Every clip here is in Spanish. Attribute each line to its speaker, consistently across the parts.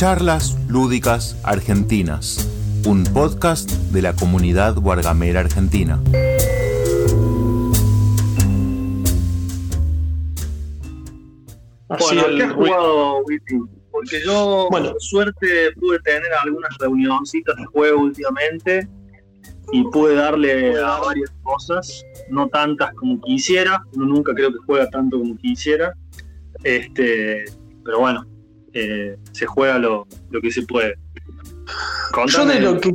Speaker 1: Charlas Lúdicas Argentinas, un podcast de la comunidad guargamera argentina.
Speaker 2: Bueno, ¿qué has jugado, Witty? Porque yo, bueno. por suerte, pude tener algunas reunioncitas de juego últimamente y pude darle a varias cosas, no tantas como quisiera, uno nunca creo que juega tanto como quisiera, este, pero bueno, eh, se juega lo, que se puede.
Speaker 3: yo de lo que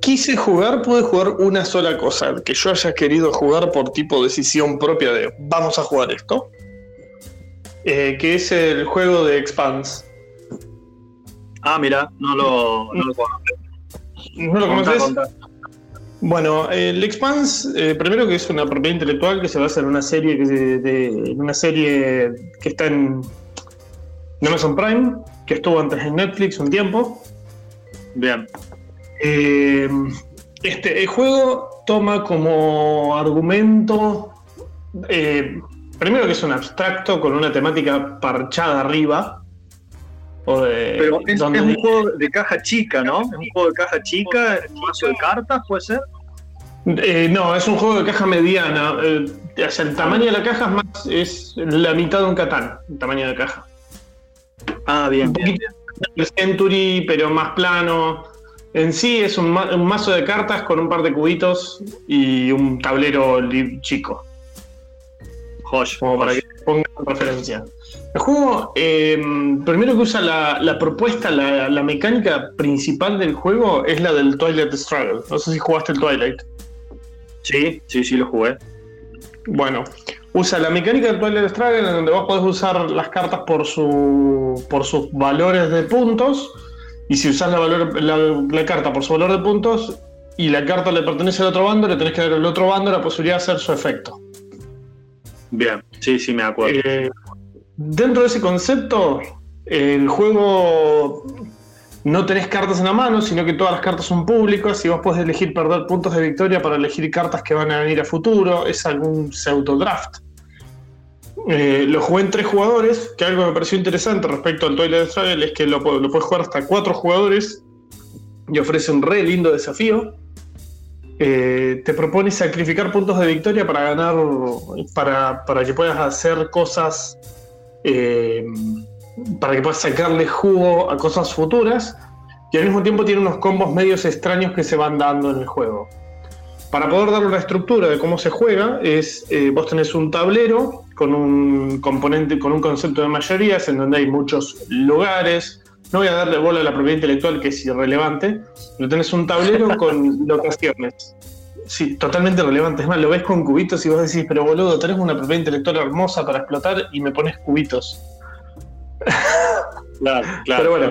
Speaker 3: quise jugar, pude jugar una sola cosa, que yo haya querido jugar por tipo decisión propia de vamos a jugar esto, eh, que es el juego de Expanse.
Speaker 2: Ah, mira, no lo, no lo conozco.
Speaker 3: ¿No lo conoces? Bueno, el Expanse, eh, primero que es una propiedad intelectual que se basa en una serie que, de, una serie que está en, Amazon Prime, que estuvo antes en Netflix un tiempo.
Speaker 2: Bien.
Speaker 3: Eh, este, el juego toma como argumento, eh, primero que es un abstracto con una temática parchada arriba.
Speaker 2: Pero es, un juego de caja chica, ¿no? Es un juego de caja chica, un mazo de cartas, ¿puede ser?
Speaker 3: Eh, no, es un juego de caja mediana. Eh, el tamaño de la caja es, más, es la mitad de un Catán, el tamaño de caja.
Speaker 2: Ah, bien.
Speaker 3: Un Century, pero más plano. En sí es un, mazo de cartas con un par de cubitos y un tablero chico.
Speaker 2: Josh.
Speaker 3: Como para que pongan referencia. El juego, eh, primero que usa la, propuesta, la, la, mecánica principal del juego es la del Twilight Struggle. No sé si jugaste el Twilight.
Speaker 2: Sí, sí, sí lo jugué.
Speaker 3: Bueno, usa la mecánica del Twilight Struggle en donde vos podés usar las cartas por, su, por sus valores de puntos. Y si usás la, valor, la, carta por su valor de puntos y la carta le pertenece al otro bando, le tenés que dar al otro bando la posibilidad de hacer su efecto.
Speaker 2: Bien, sí, sí, me acuerdo.
Speaker 3: Eh, dentro de ese concepto, el juego no tenés cartas en la mano, sino que todas las cartas son públicas y vos podés elegir perder puntos de victoria para elegir cartas que van a venir a futuro. Es algún pseudo draft. Eh, lo jugué en tres jugadores, que algo me pareció interesante respecto al Twilight Struggle es que lo, lo puedes jugar hasta cuatro jugadores y ofrece un re lindo desafío. Eh, te propone sacrificar puntos de victoria para ganar, para, para que puedas hacer cosas eh, para que puedas sacarle jugo a cosas futuras y al mismo tiempo tiene unos combos medios extraños que se van dando en el juego. Para poder dar una estructura de cómo se juega, es eh, vos tenés un tablero con un componente, con un concepto de mayorías, en donde hay muchos lugares. No voy a darle bola a la propiedad intelectual, que es irrelevante, pero tenés un tablero con locaciones. Sí, totalmente relevante. Es más, lo ves con cubitos y vos decís, pero boludo, tenés una propiedad intelectual hermosa para explotar y me pones cubitos.
Speaker 2: Claro, claro. Pero bueno,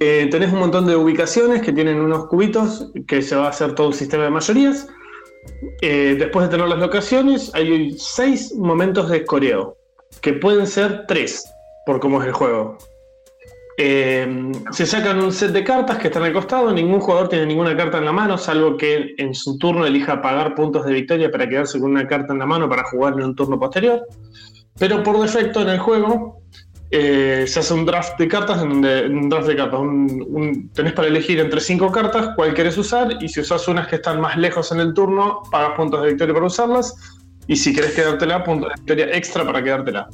Speaker 3: eh, tenés un montón de ubicaciones que tienen unos cubitos que se va a hacer todo un sistema de mayorías. Eh, después de tener las locaciones, hay seis momentos de escoreo, que pueden ser tres, por cómo es el juego. Eh, se sacan un set de cartas que están al costado, ningún jugador tiene ninguna carta en la mano, salvo que en su turno elija pagar puntos de victoria para quedarse con una carta en la mano para jugar en un turno posterior. Pero por defecto en el juego eh, se hace un draft de cartas donde un draft de cartas, tenés para elegir entre cinco cartas cuál querés usar y si usas unas que están más lejos en el turno, pagas puntos de victoria para usarlas y si querés quedártela, puntos de victoria extra para quedártela.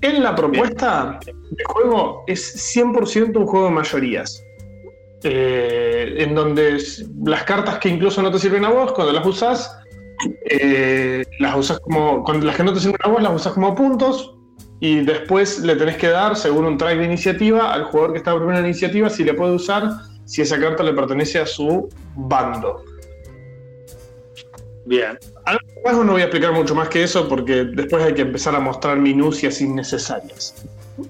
Speaker 3: En la propuesta de juego es 100% un juego de mayorías. Eh, en donde las cartas que incluso no te sirven a vos, cuando las usas, eh, las usas como, cuando las que no te sirven a vos las usas como puntos y después le tenés que dar, según un track de iniciativa, al jugador que está en primera iniciativa si le puede usar, si esa carta le pertenece a su bando.
Speaker 2: Bien.
Speaker 3: Algo no voy a explicar mucho más que eso porque después hay que empezar a mostrar minucias innecesarias.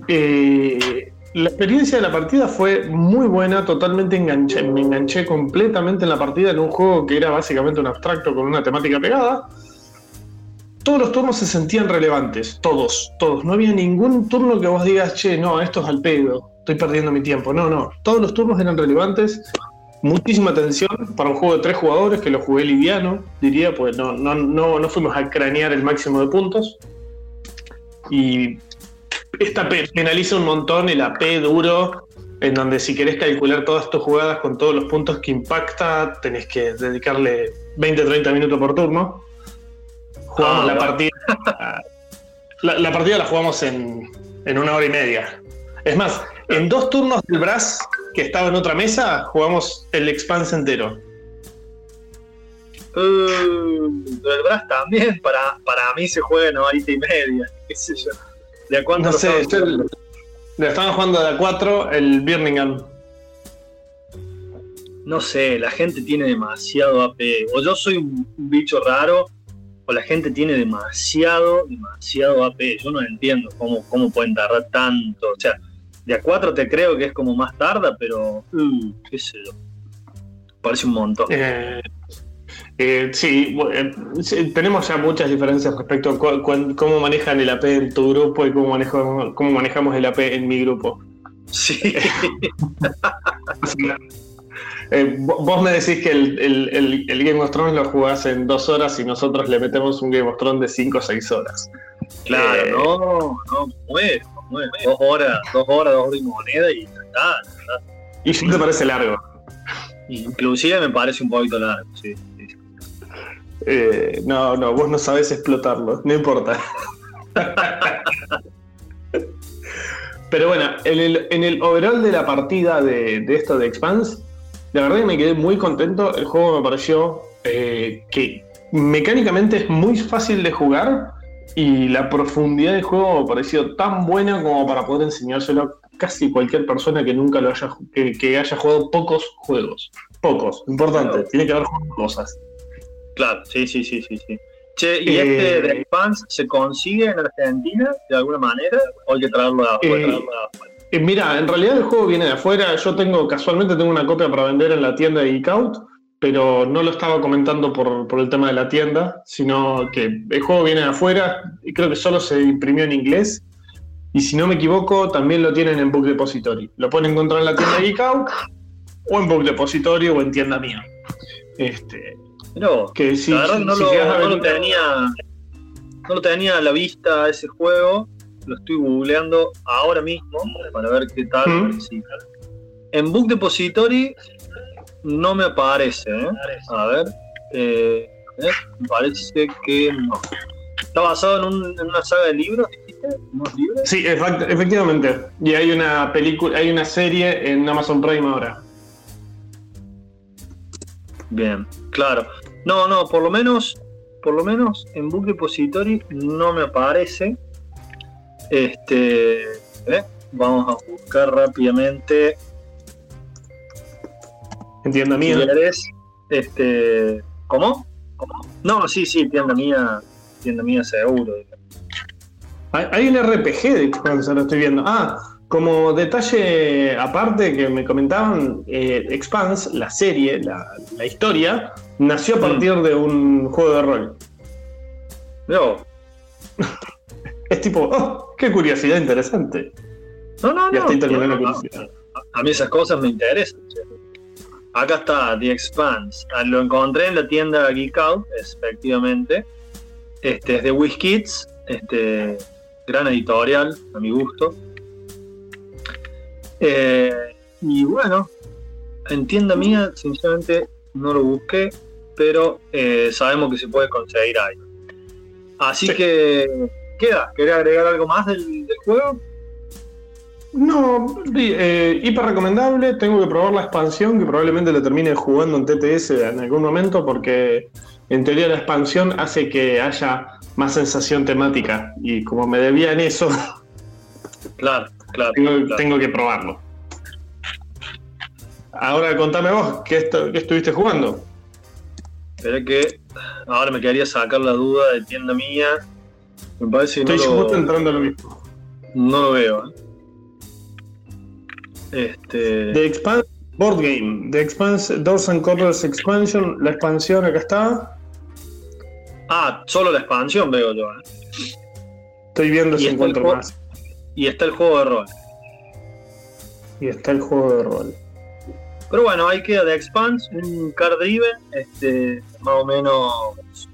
Speaker 3: Eh, la experiencia de la partida fue muy buena, totalmente enganché, me enganché completamente en la partida en un juego que era básicamente un abstracto con una temática pegada. Todos los turnos se sentían relevantes, todos, todos. No había ningún turno que vos digas, che, no, esto es al pedo, estoy perdiendo mi tiempo. No, no, todos los turnos eran relevantes. Muchísima atención para un juego de tres jugadores que lo jugué liviano, diría, pues no, no, no, no fuimos a cranear el máximo de puntos. Y esta penaliza un montón el AP duro, en donde si querés calcular todas tus jugadas con todos los puntos que impacta, tenés que dedicarle 20-30 minutos por turno. Jugamos ah, la partida. La, partida la jugamos en, en una hora y media. Es más, en dos turnos del Brass, que estaba en otra mesa, jugamos el Expanse entero.
Speaker 2: Uh, el Brass también, para, para mí se juega en horita y media, qué sé yo.
Speaker 3: ¿De cuánto no sé, le estaban jugando de a 4 el Birmingham.
Speaker 2: No sé, la gente tiene demasiado AP. O yo soy un, bicho raro, o la gente tiene demasiado, demasiado AP. Yo no entiendo cómo, cómo pueden tardar tanto. O sea, de a 4 te creo que es como más tarda, pero uh, qué sé yo. Parece un montón.
Speaker 3: Eh, eh, sí, tenemos ya muchas diferencias respecto a cómo manejan el AP en tu grupo y cómo, cómo manejamos el AP en mi grupo.
Speaker 2: Sí.
Speaker 3: Eh, vos me decís que el, Game of Thrones lo jugás en dos horas y nosotros le metemos un Game of Thrones de cinco o seis horas.
Speaker 2: Claro, eh, no, no, mueve, Dos horas, dos horas, dos horas y moneda y está.
Speaker 3: ¿Y si te parece largo?
Speaker 2: Inclusive me parece un poquito largo, sí.
Speaker 3: Eh, no, no, vos no sabés explotarlo, no importa. Pero bueno, en el, en el overall de la partida de, esto de Expanse, la verdad que me quedé muy contento. El juego me pareció eh, que mecánicamente es muy fácil de jugar y la profundidad del juego me pareció tan buena como para poder enseñárselo a casi cualquier persona que nunca lo haya, que, haya jugado pocos juegos. Pocos, importante, tiene que haber cosas.
Speaker 2: Claro, sí, sí, sí, sí, sí. Che, ¿y este de Fans se consigue en Argentina de alguna manera o hay que traerlo de afuera? Eh,
Speaker 3: eh, mira, en realidad el juego viene de afuera. Yo tengo, casualmente tengo una copia para vender en la tienda de Geekout, pero no lo estaba comentando por, por, el tema de la tienda, sino que el juego viene de afuera y creo que solo se imprimió en inglés. Y si no me equivoco, también lo tienen en Book Depository. Lo pueden encontrar en la tienda de Geekout o en Book Depository o en tienda mía. Este,
Speaker 2: pero que si, la verdad no, lo, tenía no lo tenía a la vista ese juego, lo estoy googleando ahora mismo para ver qué tal. ¿Mm? En Book Depository no me aparece, ¿eh? A ver, eh, ¿eh? me parece que no. ¿Está basado en, una saga de libros,
Speaker 3: Sí, efectivamente. Y hay una película, hay una serie en Amazon Prime ahora.
Speaker 2: Bien, claro. No, no, por lo menos, por lo menos en Book Depository no me aparece. Este, ¿eh? vamos a buscar rápidamente.
Speaker 3: Entienda mía.
Speaker 2: este, ¿cómo? No, sí, sí, tienda mía, tienda mía seguro.
Speaker 3: Hay, un RPG de Expanse, lo estoy viendo. Ah, como detalle aparte que me comentaban, eh, Expanse, la serie, la, historia, nació a partir de un juego de rol.
Speaker 2: No.
Speaker 3: es tipo, oh, qué curiosidad interesante.
Speaker 2: No, no, no. A, mí esas cosas me interesan. Acá está The Expanse. Ah, lo encontré en la tienda Geek Out, efectivamente. Este es de WizKids, este gran editorial, a mi gusto. Eh, y bueno, en tienda mía, sinceramente, no lo busqué, pero eh, sabemos que se puede conseguir ahí. Así que, queda. ¿Querés agregar algo más del, juego?
Speaker 3: No, eh, hiper recomendable. Tengo que probar la expansión, que probablemente la termine jugando en TTS en algún momento, porque en teoría la expansión hace que haya más sensación temática. Y como me debían eso,
Speaker 2: claro. Claro
Speaker 3: tengo, que probarlo. Ahora contame vos, ¿qué, estuviste jugando?
Speaker 2: Espera que ahora me quedaría sacar la duda de tienda mía. Me parece que
Speaker 3: Estoy no lo, entrando lo mismo.
Speaker 2: No lo veo. ¿eh? Este...
Speaker 3: The Expanse Board Game. The Expanse Doors and Corners Expansion. La expansión acá está.
Speaker 2: Ah, solo la expansión veo yo. ¿eh?
Speaker 3: Estoy viendo si encuentro más.
Speaker 2: Y está el juego de rol.
Speaker 3: Y está el juego de rol.
Speaker 2: Pero bueno, ahí queda The Expanse, un card driven, este, más o menos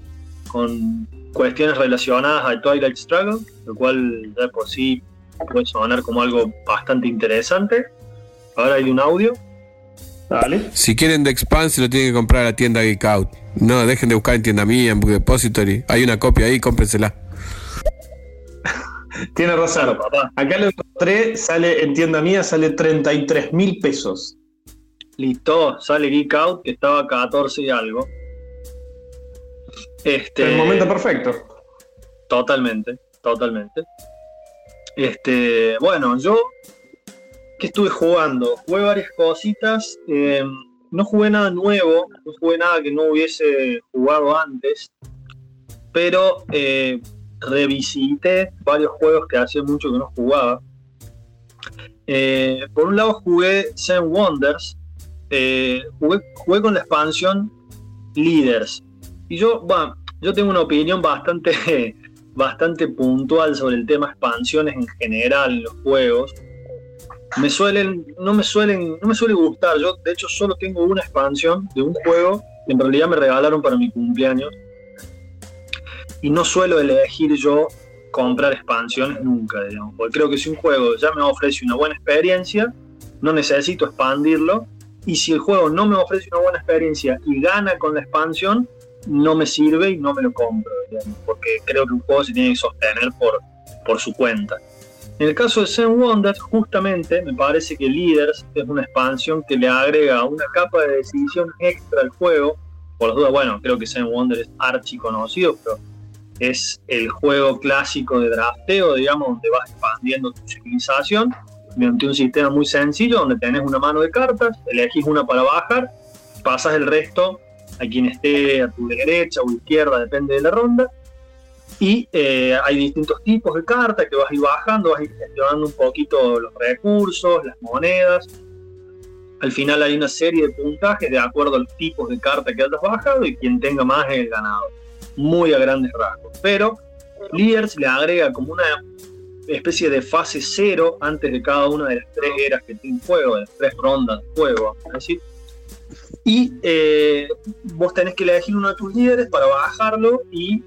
Speaker 2: con cuestiones relacionadas al Twilight Struggle, lo cual de por sí puede sonar como algo bastante interesante. Ahora hay un audio.
Speaker 4: Dale. Si quieren de Expand se lo tienen que comprar a la tienda Geek Out. No, dejen de buscar en tienda mía, en Book Depository. Hay una copia ahí, cómprensela.
Speaker 3: Tiene razón, papá. Acá lo encontré, sale en tienda mía, sale 33 mil pesos.
Speaker 2: Listo, sale Geek Out, que estaba a 14 y algo.
Speaker 3: Este, el momento perfecto.
Speaker 2: Totalmente, totalmente. Este, bueno, yo que estuve jugando, jugué varias cositas. Em, no jugué nada nuevo, no jugué nada que no hubiese jugado antes, pero eh, revisité varios juegos que hacía mucho que no jugaba. Eh, por un lado jugué Seven Wonders, eh, jugué, con la expansión Leaders. Y yo, bueno, yo tengo una opinión bastante, bastante puntual sobre el tema expansiones en general en los juegos. Me suelen, no me suelen, no me suele gustar. Yo, de hecho, solo tengo una expansión de un juego que en realidad me regalaron para mi cumpleaños. Y no suelo elegir yo comprar expansiones nunca, digamos. Porque creo que si un juego ya me ofrece una buena experiencia, no necesito expandirlo y si el juego no me ofrece una buena experiencia y gana con la expansión, no me sirve y no me lo compro, porque creo que un juego se tiene que sostener por, por su cuenta. En el caso de Zen Wonders, justamente me parece que Leaders es una expansión que le agrega una capa de decisión extra al juego. Por las dudas, bueno, creo que Zen Wonders es archi conocido, pero es el juego clásico de drafteo, digamos, donde vas expandiendo tu civilización mediante un sistema muy sencillo donde tenés una mano de cartas, elegís una para bajar, pasas el resto a quien esté a tu derecha o izquierda, depende de la ronda. Y eh, hay distintos tipos de cartas que vas a ir bajando, vas a ir gestionando un poquito los recursos, las monedas. Al final hay una serie de puntajes de acuerdo a los tipos de cartas que hayas bajado y quien tenga más es el ganador. Muy a grandes rasgos. Pero Leaders le agrega como una especie de fase cero antes de cada una de las tres eras que tiene un juego, de las tres rondas de juego, decir. Y eh, vos tenés que elegir uno de tus líderes para bajarlo y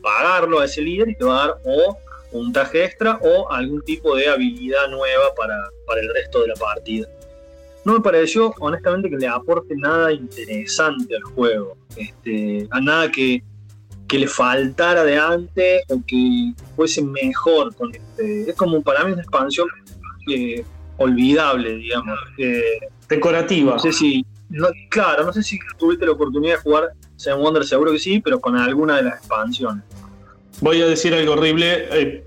Speaker 2: pagarlo a ese líder y te va a dar o puntaje extra o algún tipo de habilidad nueva para, para el resto de la partida. No me pareció, honestamente, que le aporte nada interesante al juego. Este, a nada que, que le faltara de antes o que fuese mejor. Con este, es como para mí una expansión eh, olvidable, digamos. Eh,
Speaker 3: Decorativa.
Speaker 2: No sé si, claro, no sé si tuviste la oportunidad de jugar Seven Wonders, seguro que sí, pero con alguna de las expansiones.
Speaker 3: Voy a decir algo horrible. Eh,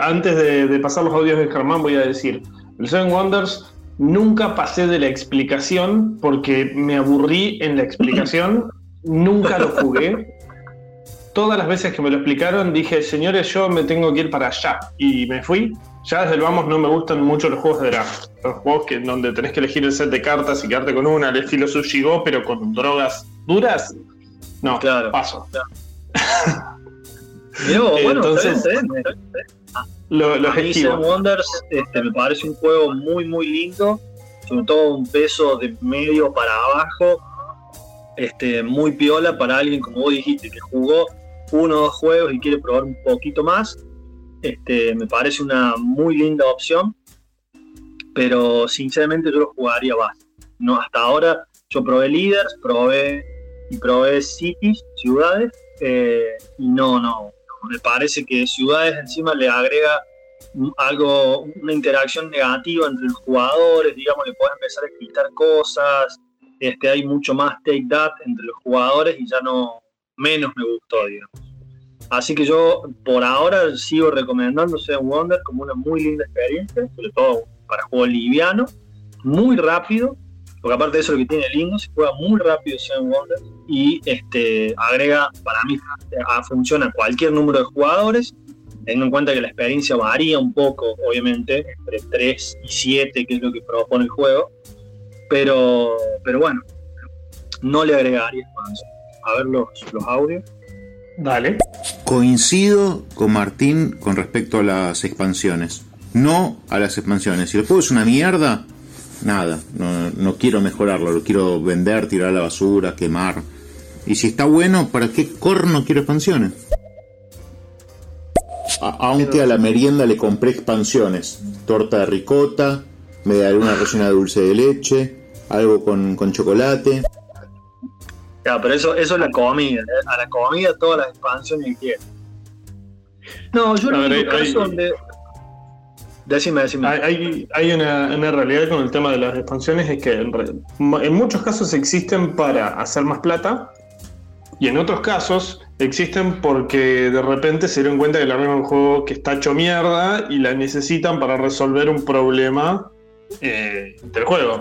Speaker 3: antes de, pasar los audios de Germán, voy a decir: el Seven Wonders nunca pasé de la explicación porque me aburrí en la explicación. nunca lo jugué todas las veces que me lo explicaron dije, señores, yo me tengo que ir para allá. Y me fui. Ya desde el vamos no me gustan mucho los juegos de draft. Los juegos que, donde tenés que elegir el set de cartas y quedarte con una, al estilo Sushi Go, pero con drogas duras. No, claro, paso.
Speaker 2: bueno, Entonces, los Wonders este, me parece un juego muy, muy lindo. Sobre todo un peso de medio para abajo. Este, muy piola para alguien, como vos dijiste, que jugó uno o dos juegos y quiere probar un poquito más, este, me parece una muy linda opción, pero sinceramente yo lo jugaría más. No, hasta ahora yo probé Leaders, probé y probé Cities, ciudades, eh, y no, no, me parece que ciudades encima le agrega algo, una interacción negativa entre los jugadores, digamos, le puedes empezar a quitar cosas, este, hay mucho más take that entre los jugadores y ya no, menos me gustó, digamos. Así que yo por ahora sigo recomendando Seven Wonder como una muy linda experiencia, sobre todo para juego liviano, muy rápido, porque aparte de eso lo que tiene lindo, se juega muy rápido Seven Wonder y este, agrega, para mí, funciona cualquier número de jugadores, teniendo en cuenta que la experiencia varía un poco, obviamente, entre 3 y 7, que es lo que propone el juego, pero, pero bueno, no le agregaría más a ver los, los audios.
Speaker 1: Dale. Coincido con Martín con respecto a las expansiones. No a las expansiones. Si el juego es una mierda, nada. No, quiero mejorarlo. Lo quiero vender, tirar a la basura, quemar. Y si está bueno, ¿para qué corno quiero expansiones? aunque a la merienda le compré expansiones. Torta de ricota, media luna rellena de dulce de leche, algo con, con chocolate.
Speaker 2: Ya, pero eso, eso es la comida. ¿eh? A la comida todas las expansiones que No, yo no hay, caso donde. Decime, decime.
Speaker 3: Hay, hay una, una, realidad con el tema de las expansiones, es que en, en muchos casos existen para hacer más plata y en otros casos existen porque de repente se dieron cuenta que la misma un juego que está hecho mierda y la necesitan para resolver un problema eh, del juego.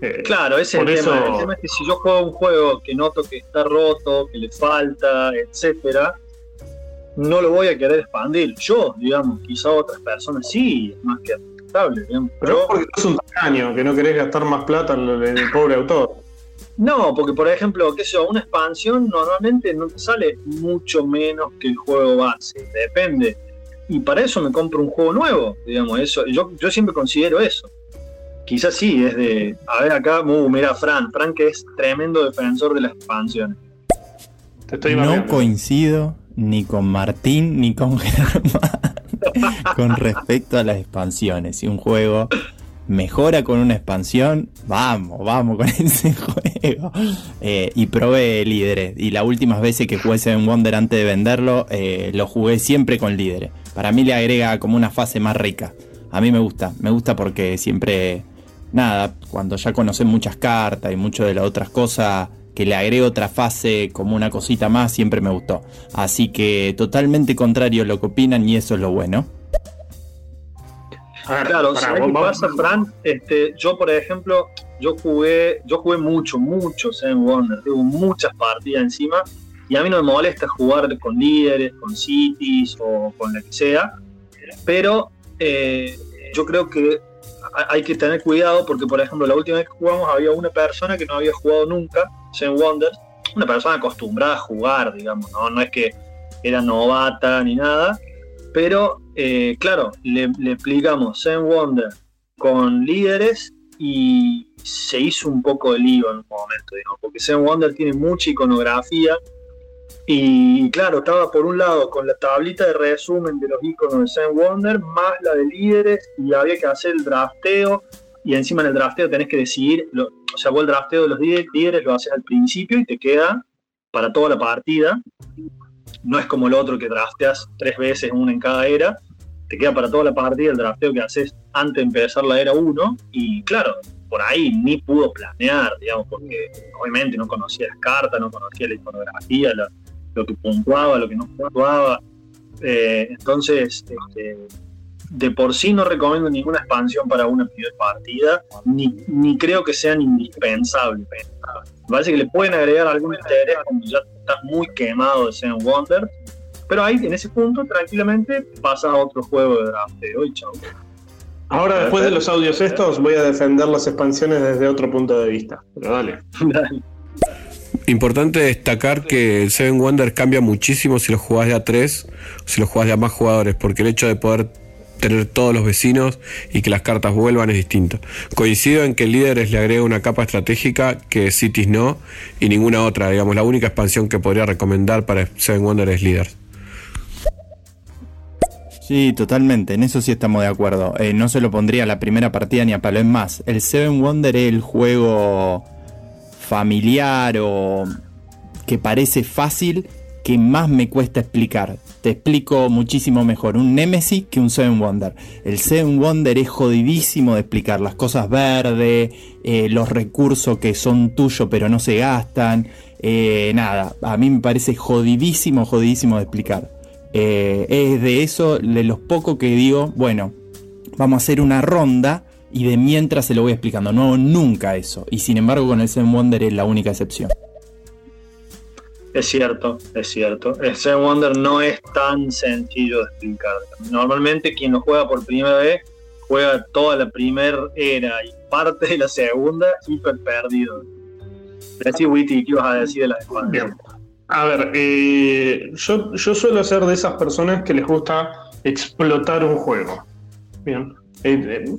Speaker 2: Eh, claro, ese es el tema. El tema es que si yo juego un juego que noto que está roto, que le falta, etcétera, no lo voy a querer expandir. Yo, digamos, quizá otras personas sí, es más que aceptable.
Speaker 3: Pero, porque es un tacaño, que no querés gastar más plata en el pobre autor.
Speaker 2: No, porque por ejemplo, qué sé yo, una expansión normalmente no te sale mucho menos que el juego base, depende. Y para eso me compro un juego nuevo, digamos, eso, yo, yo siempre considero eso. Quizás sí, es de, a ver acá, uh, mira Fran, Fran que es tremendo defensor de las expansiones.
Speaker 5: no coincido ni con Martín ni con Germán con respecto a las expansiones. Si un juego mejora con una expansión, vamos, vamos con ese juego. Eh, y probé líderes. Y las últimas veces que jugué Seven Wonder antes de venderlo, eh, lo jugué siempre con líderes. Para mí le agrega como una fase más rica. A mí me gusta, me gusta porque siempre, nada, cuando ya conocen muchas cartas y mucho de las otras cosas, que le agregue otra fase como una cosita más, siempre me gustó. Así que totalmente contrario a lo que opinan y eso es lo bueno
Speaker 2: claro, ¿sabes qué pasa, Fran? Este, yo, por ejemplo, yo jugué, yo jugué mucho, mucho en Wonder, tengo muchas partidas encima, y a mí no me molesta jugar con líderes, con cities o con lo que sea, pero eh, yo creo que hay que tener cuidado porque, por ejemplo, la última vez que jugamos había una persona que no había jugado nunca Zen Wonders, una persona acostumbrada a jugar, digamos, no, no es que era novata ni nada, pero eh, claro, le, explicamos Zen Wonder con líderes y se hizo un poco de lío en un momento, porque Zen Wonder tiene mucha iconografía y claro, estaba por un lado con la tablita de resumen de los iconos de Zen Wonder, más la de líderes, y había que hacer el drafteo, y encima en el drafteo tenés que decidir, o sea, vos el drafteo de los líderes lo haces al principio y te queda para toda la partida, no es como el otro que drafteas tres veces, una en cada era, te queda para toda la partida el drafteo que haces antes de empezar la era 1 y claro, por ahí ni pudo planear, digamos, porque obviamente no conocía las cartas, no conocía la iconografía, lo, que puntuaba, lo que no puntuaba. Eh, entonces, este, de por sí no recomiendo ninguna expansión para una primera partida, ni, ni creo que sean indispensables. Me parece que le pueden agregar algún interés cuando ya estás muy quemado de Seven Wonder, pero ahí en ese punto tranquilamente pasa a otro juego de drafteo y chao.
Speaker 3: Ahora después de los audios estos voy a defender las expansiones desde otro punto de vista, pero dale.
Speaker 4: Importante destacar que el Seven Wonder cambia muchísimo si lo jugás de a tres o si lo jugás de a más jugadores, porque el hecho de poder tener todos los vecinos y que las cartas vuelvan es distinto. Coincido en que líderes le agrega una capa estratégica que Cities no y ninguna otra. Digamos, la única expansión que podría recomendar para Seven Wonder es líder.
Speaker 5: Sí, totalmente, en eso sí estamos de acuerdo. Eh, no se lo pondría a la primera partida ni a palo. Es más, el Seven Wonder es el juego familiar o que parece fácil que más me cuesta explicar. Te explico muchísimo mejor un Nemesis que un Seven Wonder. El Seven Wonder es jodidísimo de explicar. Las cosas verdes, eh, los recursos que son tuyos pero no se gastan. Eh, nada, a mí me parece jodidísimo, jodidísimo de explicar. Eh, es de eso, de los pocos que digo, bueno, vamos a hacer una ronda y de mientras se lo voy explicando. No hago nunca eso. Y sin embargo con el Seven Wonder es la única excepción.
Speaker 2: Es cierto, es cierto. El Seven Wonder no es tan sencillo de explicar. Normalmente quien lo juega por primera vez juega toda la primera era y parte de la segunda hiper perdido. Así, Witty, ¿qué ibas a decir de la
Speaker 3: Bien. A ver, eh, yo, yo suelo ser de esas personas que les gusta explotar un juego. Bien. Eh, eh,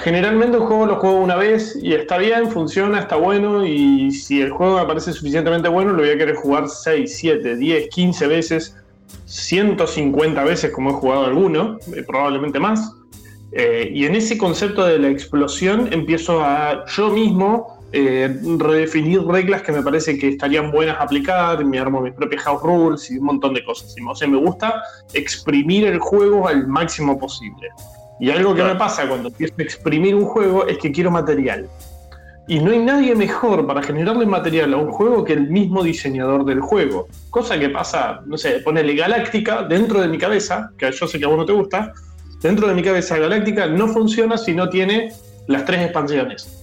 Speaker 3: generalmente un juego lo juego una vez y está bien, funciona, está bueno y si el juego me parece suficientemente bueno lo voy a querer jugar 6, 7, 10, 15 veces 150 veces como he jugado alguno, eh, probablemente más. Eh, y en ese concepto de la explosión empiezo a yo mismo eh, redefinir reglas que me parece que estarían buenas aplicar, me armo mis propias house rules y un montón de cosas. O sea, me gusta exprimir el juego al máximo posible. Y algo que me pasa cuando empiezo a exprimir un juego es que quiero material. Y no hay nadie mejor para generarle material a un juego que el mismo diseñador del juego. Cosa que pasa, no sé, ponele Galáctica dentro de mi cabeza, que yo sé que a vos no te gusta, dentro de mi cabeza Galáctica no funciona si no tiene las tres expansiones.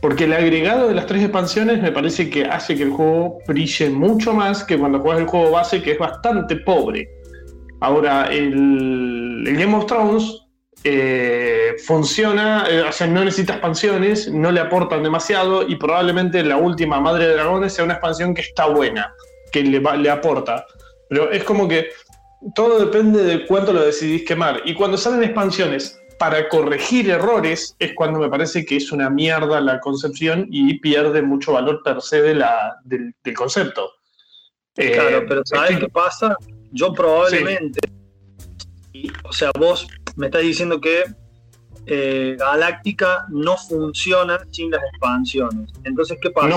Speaker 3: Porque el agregado de las tres expansiones me parece que hace que el juego brille mucho más que cuando juegas el juego base, que es bastante pobre. Ahora, el, Game of Thrones eh, funciona, eh, o sea, no necesita expansiones, no le aportan demasiado y probablemente la última Madre de Dragones sea una expansión que está buena, que le, le aporta. Pero es como que todo depende de cuánto lo decidís quemar. Y cuando salen expansiones para corregir errores es cuando me parece que es una mierda la concepción y pierde mucho valor per se de la, del, concepto.
Speaker 2: Claro, pero ¿sabes qué pasa? Yo probablemente, o sea, vos me estás diciendo que eh, Galáctica no funciona sin las expansiones. Entonces, ¿qué pasa?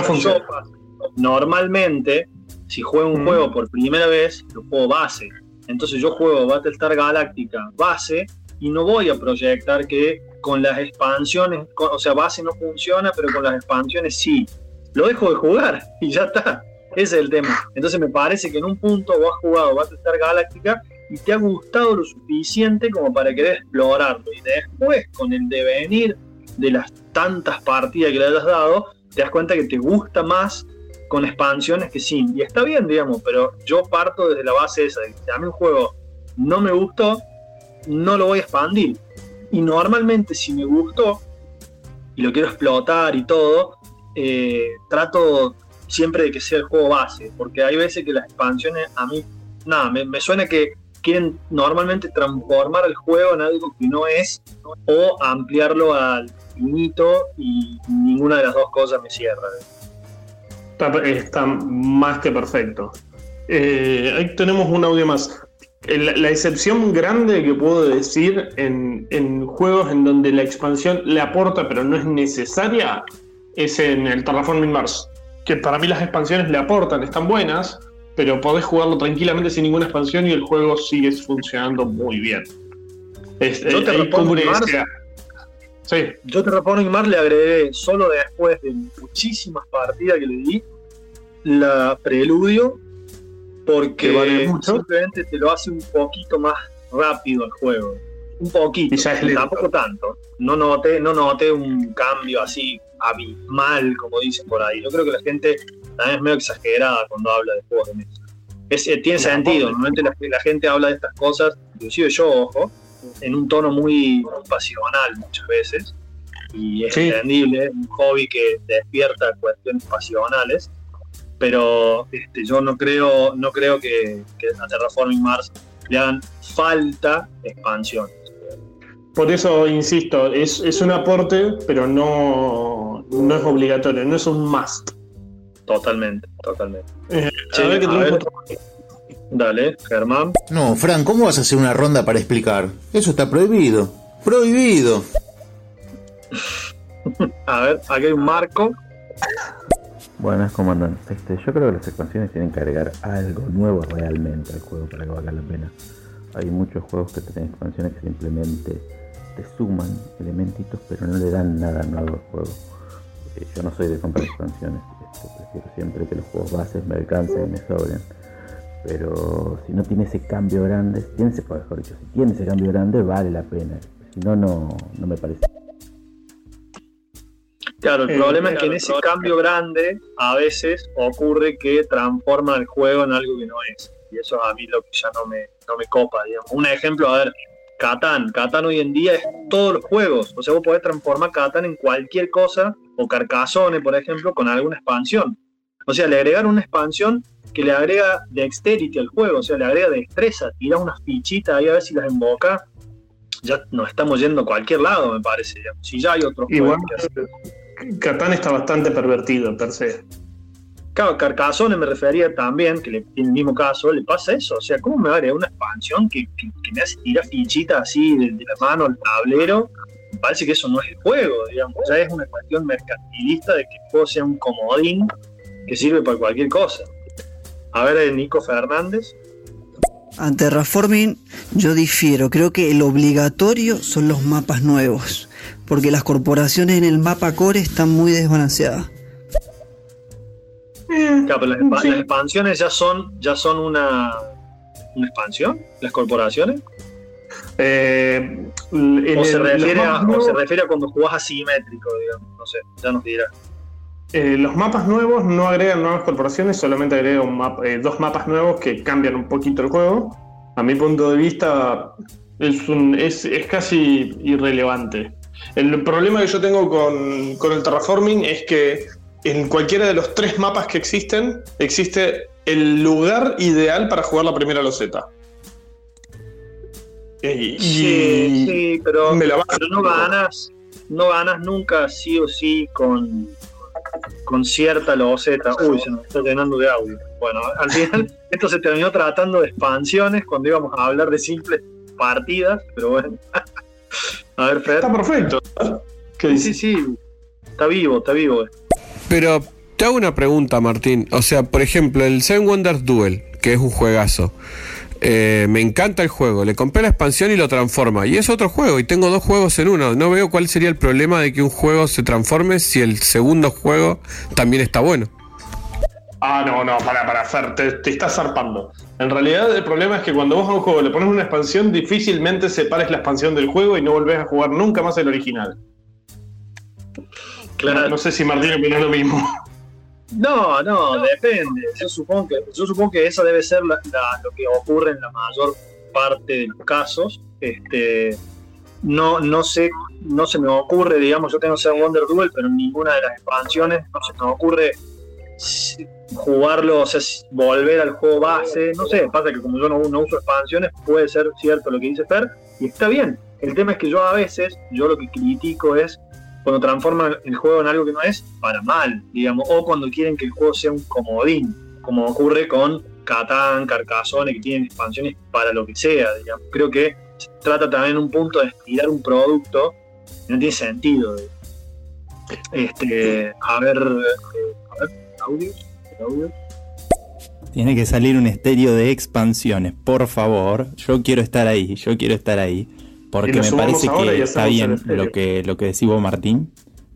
Speaker 2: normalmente, si juego un juego por primera vez, lo juego base. Entonces yo juego Battlestar Galáctica base y no voy a proyectar que con las expansiones, o sea, base no funciona, pero con las expansiones sí. Lo dejo de jugar y ya está. Ese es el tema. Entonces me parece que en un punto vos has jugado Battlestar Galáctica y te ha gustado lo suficiente como para querer explorarlo. Y después, con el devenir de las tantas partidas que le hayas dado, te das cuenta que te gusta más con expansiones que sin. Y está bien, digamos, pero yo parto desde la base esa, de que a mí un juego no me gustó, no lo voy a expandir. Y normalmente si me gustó y lo quiero explotar y todo, eh, trato siempre de que sea el juego base, porque hay veces que las expansiones a mí, nada, me, suena que quieren normalmente transformar el juego en algo que no es o ampliarlo al infinito y ninguna de las dos cosas me cierra.
Speaker 3: Está, más que perfecto. Eh, ahí tenemos un audio más. La, excepción grande que puedo decir en, juegos en donde la expansión le aporta pero no es necesaria es en el Terraforming Mars. Que para mí las expansiones le aportan, están buenas, pero podés jugarlo tranquilamente sin ninguna expansión y el juego sigue funcionando muy bien.
Speaker 2: yo, te Mars, sí. yo Terraforming Mars le agregué solo después de muchísimas partidas que le di la preludio porque vale simplemente te lo hace un poquito más rápido el juego. Un poquito, tampoco tanto. No noté, no noté un cambio así abismal, como dicen por ahí. Yo creo que la gente también es medio exagerada cuando habla de juegos de mesa. Eh, tiene sentido, normalmente la, gente habla de estas cosas, inclusive yo, ojo, en un tono muy, pasional muchas veces. Y es entendible, un hobby que despierta cuestiones pasionales pero este, yo no creo, no creo que, a Terraforming Mars le hagan falta expansión.
Speaker 3: Por eso insisto, es, un aporte, pero no, no es obligatorio, no es un must.
Speaker 2: Totalmente, totalmente. Eh, Dale, Germán.
Speaker 1: No, Fran, ¿cómo vas a hacer una ronda para explicar? Eso está prohibido. Prohibido.
Speaker 2: a ver, aquí hay un marco.
Speaker 6: Buenas comandantes, este, yo creo que las expansiones tienen que agregar algo nuevo realmente al juego para que valga la pena. Hay muchos juegos que tienen expansiones que simplemente te suman elementitos pero no le dan nada nuevo al juego. Eh, yo no soy de comprar expansiones, este, prefiero siempre que los juegos bases me alcancen y me sobren. Pero si no tiene ese cambio grande, si tiene ese, mejor dicho, si tiene ese cambio grande vale la pena. Si no, no, no me parece.
Speaker 2: Claro, el problema es que en ese cambio grande a veces ocurre que transforma el juego en algo que no es. Y eso es a mí lo que ya no me, no me copa, digamos. Un ejemplo, a ver, Catán. Catán hoy en día es todos los juegos. O sea, vos podés transformar Catán en cualquier cosa, o Carcassonne, por ejemplo, con alguna expansión. O sea, le agregar una expansión que le agrega dexterity al juego, o sea, le agrega destreza, tira unas fichitas ahí a ver si las emboca. Ya nos estamos yendo a cualquier lado, me parece. Si ya hay otros
Speaker 3: juegos Catán está bastante pervertido, per se.
Speaker 2: Claro, Carcassonne me refería también, que le, en el mismo caso, le pasa eso. O sea, ¿cómo me va a agregar una expansión que, me hace tirar fichitas así de, la mano al tablero? Me parece que eso no es el juego, digamos. Ya es una cuestión mercantilista de que el juego sea un comodín que sirve para cualquier cosa. A ver, Nico Fernández.
Speaker 7: Ante Terraforming yo difiero, creo que el obligatorio son los mapas nuevos, porque las corporaciones en el mapa core están muy desbalanceadas.
Speaker 2: Claro, pero las, expansiones ya son, ya son una, una expansión, las corporaciones. Eh, o, se refiere a, se refiere a cuando jugás asimétrico, digamos, no sé, ya nos dirá.
Speaker 3: Eh, los mapas nuevos no agregan nuevas corporaciones, solamente agregan eh, dos mapas nuevos que cambian un poquito el juego. A mi punto de vista es, un, es, es casi irrelevante. El problema que yo tengo con, con el terraforming es que en cualquiera de los tres mapas que existen, existe el lugar ideal para jugar la primera loseta.
Speaker 2: sí, sí, pero, no ganas, no ganas nunca sí o sí con, con cierta loseta. Uy, se nos está llenando de audio. Bueno, al final esto se terminó tratando de expansiones cuando íbamos a hablar de simples partidas, pero bueno. a ver, Fer.
Speaker 3: Está perfecto.
Speaker 2: Sí, sí, sí. Está vivo, está vivo.
Speaker 4: Pero te hago una pregunta, Martín. O sea, por ejemplo, el Seven Wonders Duel, que es un juegazo. Eh, me encanta el juego, le compré la expansión y lo transforma. Y es otro juego, y tengo dos juegos en uno. No veo cuál sería el problema de que un juego se transforme si el segundo juego también está bueno.
Speaker 3: Ah, no, no, para, para, Fer, te, te estás zarpando. En realidad el problema es que cuando vos a un juego le pones una expansión, difícilmente separes la expansión del juego y no volvés a jugar nunca más el original. No, sé si Martín opina lo mismo.
Speaker 2: No, no, depende. Yo supongo que, yo supongo que eso debe ser lo que ocurre en la mayor parte de los casos. Este, no, no sé, no se me ocurre, digamos, yo tengo ser Wonder Duel, pero en ninguna de las expansiones no se me ocurre jugarlo, o sea, volver al juego base, no sé, pasa que como yo no, no uso expansiones, puede ser cierto lo que dice Fer, y está bien. El tema es que yo a veces, yo lo que critico es cuando transforman el juego en algo que no es, para mal, digamos, o cuando quieren que el juego sea un comodín, como ocurre con Catán, Carcassonne, que tienen expansiones para lo que sea, digamos. Creo que se trata también un punto de estirar un producto que no tiene sentido. Este, a ver, a ver, audio, audio.
Speaker 5: Tiene que salir un estéreo de expansiones, por favor. Yo quiero estar ahí, yo quiero estar ahí. Porque me parece que está bien lo que, lo que decís vos, Martín,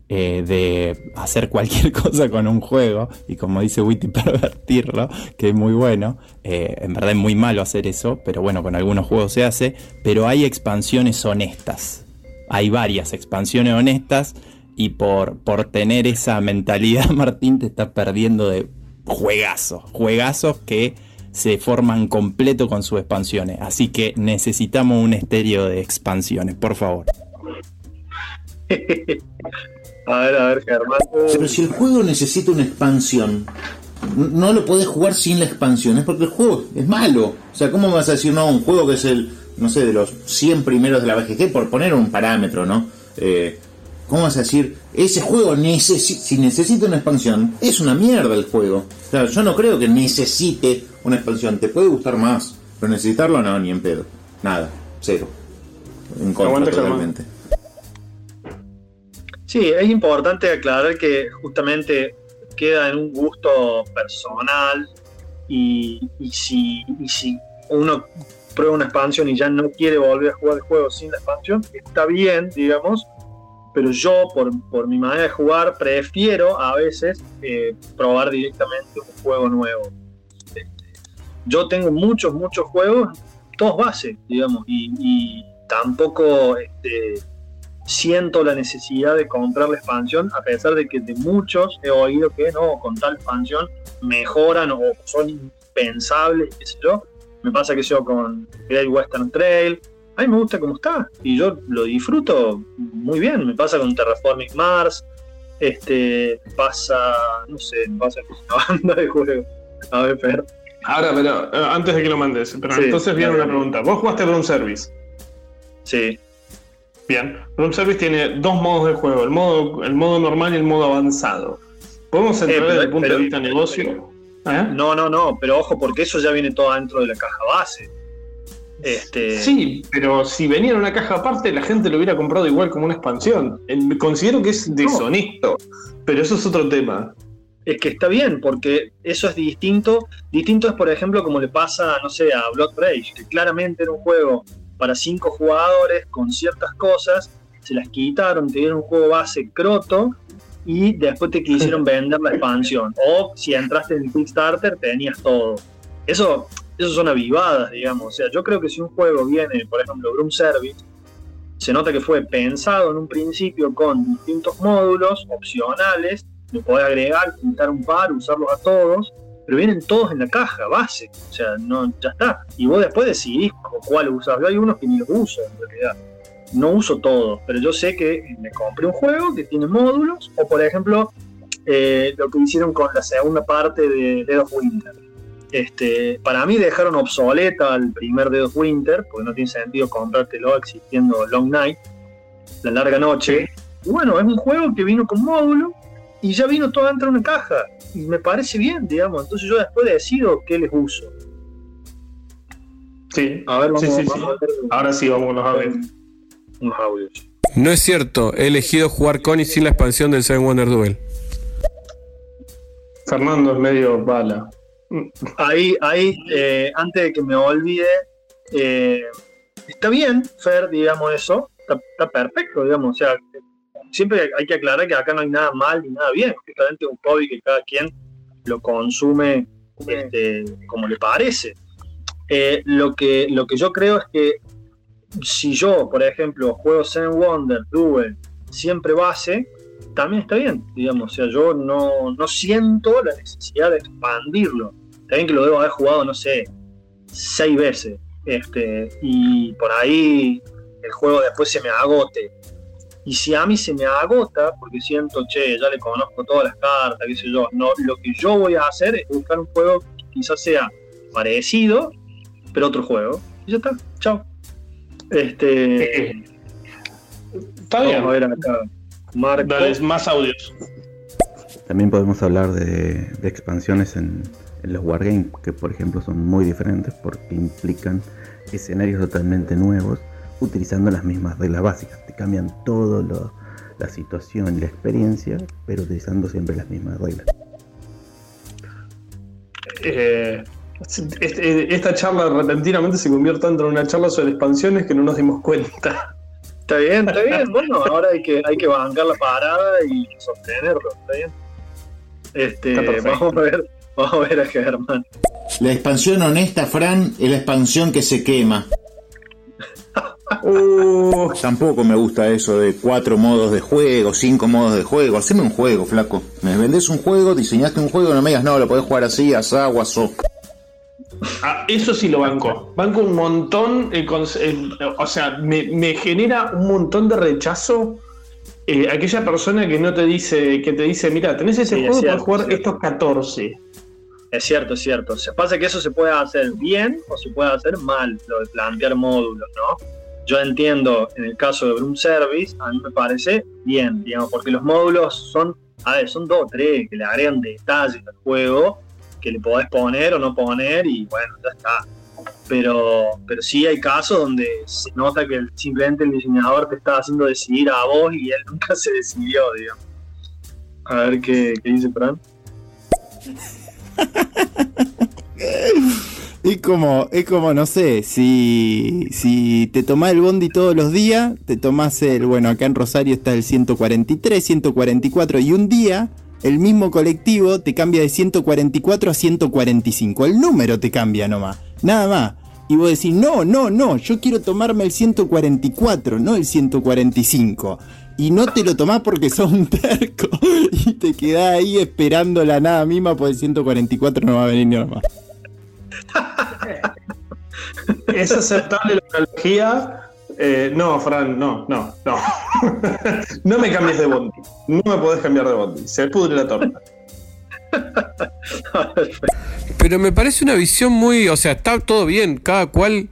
Speaker 5: eh, de hacer cualquier cosa con un juego y como dice Witty, pervertirlo, que es muy bueno. Eh, en verdad es muy malo hacer eso, pero bueno, con algunos juegos se hace. Pero hay expansiones honestas. Hay varias expansiones honestas y por, por tener esa mentalidad, Martín, te estás perdiendo de juegazos. Juegazos que se forman completo con sus expansiones. Así que necesitamos un estéreo de expansiones, por favor.
Speaker 2: a ver, a ver, Germán.
Speaker 1: Pero si el juego necesita una expansión, no lo podés jugar sin la expansión, es porque el juego es malo. O sea, ¿cómo vas a decir, no, un juego que es el, no sé, de los 100 primeros de la BGG, por poner un parámetro, ¿no? Eh, ¿Cómo vas a decir? Ese juego, si necesita una expansión, es una mierda el juego. O sea, yo no creo que necesite una expansión. Te puede gustar más, pero necesitarlo no, ni en pedo. Nada, cero. En contra totalmente.
Speaker 2: Sí, es importante aclarar que justamente queda en un gusto personal y, si, y si uno prueba una expansión y ya no quiere volver a jugar el juego sin la expansión, está bien, digamos, pero yo por, mi manera de jugar prefiero a veces eh, probar directamente un juego nuevo. Este, yo tengo muchos, muchos juegos, todos base, digamos, y, tampoco este, siento la necesidad de comprar la expansión, a pesar de que de muchos he oído que no, con tal expansión mejoran o son impensables, qué sé yo. Me pasa que yo con Great Western Trail, a mí me gusta cómo está y yo lo disfruto muy bien. Me pasa con Terraforming Mars, este, pasa, no sé, me pasa con una banda de juegos. A ver, Fer.
Speaker 3: Ahora, pero eh, antes de que lo mandes, pero entonces viene una pregunta. ¿Vos jugaste Room Service?
Speaker 2: Sí.
Speaker 3: Bien, Room Service tiene dos modos de juego, el modo, el modo normal y el modo avanzado. Podemos entrar desde el punto de vista negocio.
Speaker 2: ¿Eh? No, no, no, pero ojo, porque eso ya viene todo dentro de la caja base. Este...
Speaker 3: Sí, pero si venía en una caja aparte, la gente lo hubiera comprado igual como una expansión. Considero que es deshonesto, pero eso es otro tema.
Speaker 2: Es que está bien, porque eso es distinto. Distinto es, por ejemplo, como le pasa, no sé, a Blood Rage, que claramente era un juego para cinco jugadores con ciertas cosas, se las quitaron, te dieron un juego base croto y después te quisieron vender la expansión. O si entraste en Kickstarter, tenías todo. Eso, eso son avivadas, digamos. O sea, yo creo que si un juego viene, por ejemplo, Broom Service, se nota que fue pensado en un principio con distintos módulos opcionales, lo podés agregar, quitar un par, usarlos a todos, pero vienen todos en la caja base. O sea, no, ya está. Y vos después decidís cuál usas. Yo hay unos que ni los uso en realidad no uso todo, pero yo sé que me compré un juego que tiene módulos, o por ejemplo, eh, lo que hicieron con la segunda parte de Dead of Winter. Este, para mí dejaron obsoleta el primer Dead of Winter, porque no tiene sentido comprártelo existiendo Long Night, la larga noche. Y bueno, es un juego que vino con módulo y ya vino todo dentro de una caja. Y me parece bien, digamos. Entonces yo después decido qué les uso.
Speaker 3: Sí, a ver, vamos, a ver. Ahora sí, vamos a ver
Speaker 2: unos audios.
Speaker 4: No es cierto, he elegido jugar con y sin la expansión del Seven Wonder Duel.
Speaker 3: Fernando es medio bala.
Speaker 2: Ahí, ahí, eh, antes de que me olvide, eh, está bien, Fer, digamos eso, está, perfecto, digamos, o sea, siempre hay que aclarar que acá no hay nada mal ni nada bien, justamente un hobby que cada quien lo consume este, como le parece. Eh, lo, que, lo que yo creo es que si yo, por ejemplo, juego Seven Wonder, Duel, siempre base, también está bien, digamos. O sea, yo no, siento la necesidad de expandirlo. También que lo debo haber jugado, no sé, seis veces. Este, y por ahí el juego después se me agote. Y si a mí se me agota, porque siento, che, ya le conozco todas las cartas, qué sé yo, no, lo que yo voy a hacer es buscar un juego que quizás sea parecido, pero otro juego. Y ya está, chao. Este.
Speaker 3: Está bien. Vamos a ver acá. Dale, más audios.
Speaker 6: También podemos hablar de, expansiones en, los wargames, que por ejemplo son muy diferentes porque implican escenarios totalmente nuevos, utilizando las mismas reglas básicas. Te cambian todo la situación y la experiencia, pero utilizando siempre las mismas reglas.
Speaker 3: Eh, este, esta charla repentinamente se convierte en una charla sobre expansiones que no nos dimos cuenta.
Speaker 2: Está bien, está bien. Bueno, ahora hay que, hay que bancar la parada y sostenerlo. Está bien. Este, vamos a ver, vamos a ver a Germán.
Speaker 1: La expansión honesta, Fran, es la expansión que se quema. Uh. Tampoco me gusta eso de cuatro modos de juego, cinco modos de juego. Haceme un juego, flaco. Me vendés un juego, diseñaste un juego, no me digas, no, lo podés jugar así, asá, guaso.
Speaker 3: Ah, eso sí lo banco. Banco un montón, o sea, me, genera un montón de rechazo eh, aquella persona que no te dice, que te dice, mira, tenés ese juego para jugar estos 14.
Speaker 2: Es cierto, es cierto. Se pasa que eso se puede hacer bien o se puede hacer mal, lo de plantear módulos, ¿no? Yo entiendo, en el caso de Broom Service, a mí me parece bien, digamos, porque los módulos son, a ver, son dos o tres que le agregan detalles al juego que le podés poner o no poner y bueno, ya está. Pero, pero sí hay casos donde se nota que simplemente el diseñador te está haciendo decidir a vos y él nunca se decidió, digamos. A ver qué, dice Fran.
Speaker 5: Es como, es como, no sé, si, si te tomás el bondi todos los días, te tomás el, bueno, acá en Rosario está el 143, 144, y un día el mismo colectivo te cambia de 144 a 145. El número te cambia nomás, nada más. Y vos decís, no, no, no, yo quiero tomarme el 144, no el 145. Y no te lo tomás porque sos un terco. Y te quedás ahí esperando la nada misma, porque el 144 no va a venir ni nomás.
Speaker 3: Es aceptable la analogía, eh, no, Fran, no, no, no. no me cambies de bondi. No me podés cambiar de bondi. Se pudre la torta.
Speaker 4: Pero me parece una visión muy, o sea, está todo bien, cada cual.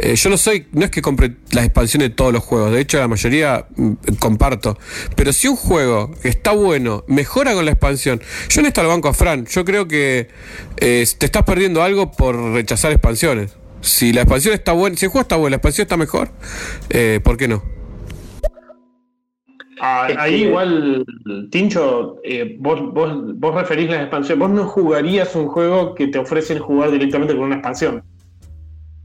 Speaker 4: Eh, yo no soy, no es que compre las expansiones de todos los juegos, de hecho la mayoría mm, comparto. Pero si un juego está bueno, mejora con la expansión. Yo en esto lo banco a Fran, yo creo que eh, te estás perdiendo algo por rechazar expansiones. Si la expansión está buena, si el juego está bueno, la expansión está mejor, eh, ¿por qué no?
Speaker 3: Ah, ahí igual, Tincho, eh, vos, vos, referís la expansión. Vos no jugarías un juego que te ofrecen jugar directamente con una expansión.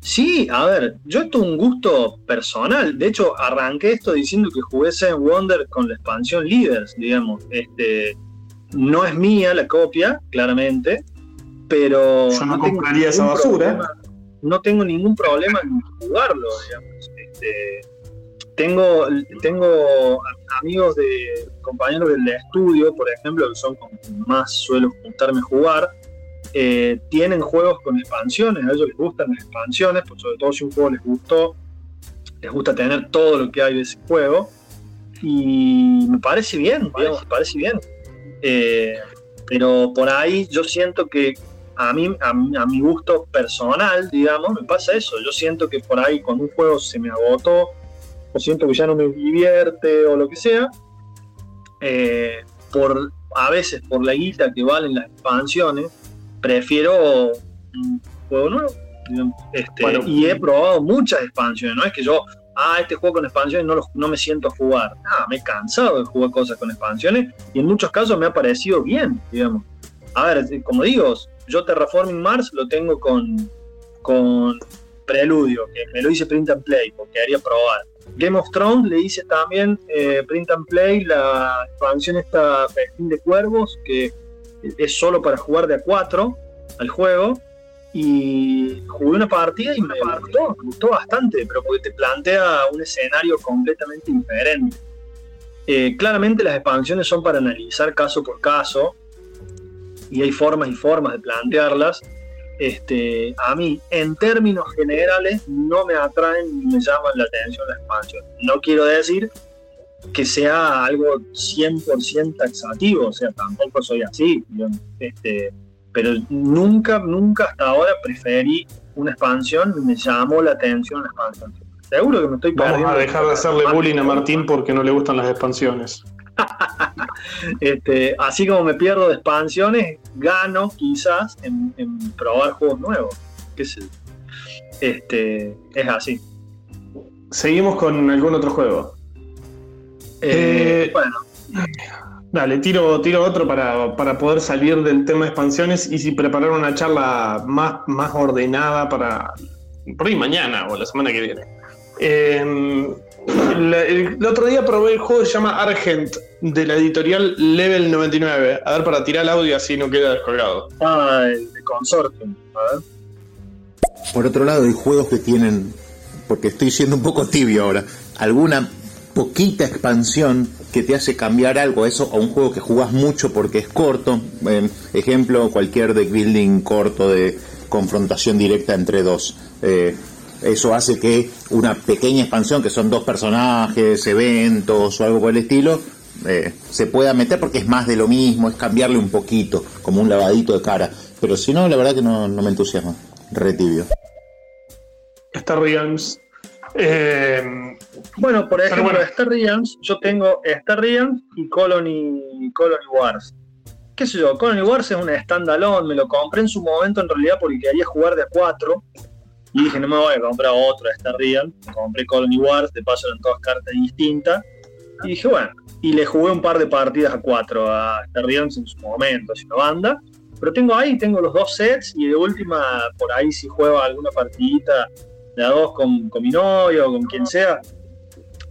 Speaker 2: Sí, a ver, yo esto es un gusto personal. De hecho, arranqué esto diciendo que jugué Seven Wonder con la expansión Leaders, digamos. Este, no es mía la copia, claramente, pero.
Speaker 3: Yo no, compraría esa basura.
Speaker 2: no tengo ningún problema en jugarlo, digamos. Este, tengo, tengo amigos de compañeros del estudio, por ejemplo, que son como más suelo juntarme a jugar, eh, tienen juegos con expansiones, a ellos les gustan las expansiones, pues sobre todo si un juego les gustó, les gusta tener todo lo que hay de ese juego, y me parece bien, digamos, me parece bien. Eh, pero por ahí yo siento que a mí, a, a, mi gusto personal, digamos, me pasa eso. Yo siento que por ahí con un juego se me agotó o siento que ya no me divierte o lo que sea, eh, por, a veces por la guita que valen las expansiones, prefiero un juego nuevo. Este, y he probado muchas expansiones, no es que yo, ah, este juego con expansiones no, no me siento a jugar. Ah, me he cansado de jugar cosas con expansiones y en muchos casos me ha parecido bien, digamos. A ver, como digo, yo Terraforming Mars lo tengo con, con Preludio, que me lo hice print and play porque quería probar. Game of Thrones le hice también eh, print and play la expansión esta Festín de Cuervos, que es solo para jugar de a 4 al juego. Y jugué una partida y me gustó, gustó bastante, pero porque te plantea un escenario completamente diferente. Eh, claramente las expansiones son para analizar caso por caso y hay formas y formas de plantearlas este, a mí, en términos generales, no me atraen ni me llaman la atención la expansión. No quiero decir que sea algo 100% taxativo, o sea, tampoco soy así, este, pero nunca, nunca hasta ahora preferí una expansión me llamó la atención la expansión. Seguro que me estoy
Speaker 3: perdiendo. Vamos a dejar de hacerle bullying a Martín porque no le gustan las expansiones.
Speaker 2: este, así como me pierdo de expansiones, gano quizás en, probar juegos nuevos. Este, es así.
Speaker 3: Seguimos con algún otro juego. Eh, bueno. Dale, tiro, tiro otro para, poder salir del tema de expansiones y si preparar una charla más, más ordenada para por ahí mañana o la semana que viene. Eh, el, otro día probé el juego que se llama Argent, de la editorial Level 99. A ver, para tirar el audio así no queda descolgado.
Speaker 2: Ah, el de Consortium. A ver.
Speaker 1: Por otro lado, hay juegos que tienen, porque estoy siendo un poco tibio ahora, alguna poquita expansión que te hace cambiar algo, eso, o un juego que jugás mucho porque es corto. ejemplo, cualquier deck building corto de confrontación directa entre dos. Eh, eso hace que una pequeña expansión, que son dos personajes, eventos o algo por el estilo, eh, se pueda meter porque es más de lo mismo, es cambiarle un poquito, como un lavadito de cara. Pero si no, la verdad que no, me entusiasma. Re tibio.
Speaker 3: Star Realms. Eh,
Speaker 2: bueno, por ejemplo, bueno. Star Realms, yo tengo Star Realms y Colony, Colony Wars. ¿Qué sé yo? Colony Wars es un standalone, me lo compré en su momento en realidad porque quería jugar de a 4 y dije, no me voy a comprar otro Star Real. Compré Colony Wars, de paso eran todas cartas distintas. Y dije, bueno, y le jugué un par de partidas a cuatro a Star Real en su momento, así una banda. Pero tengo ahí, tengo los dos sets y de última, por ahí si juego alguna partidita de a dos con, con mi novio o con quien sea,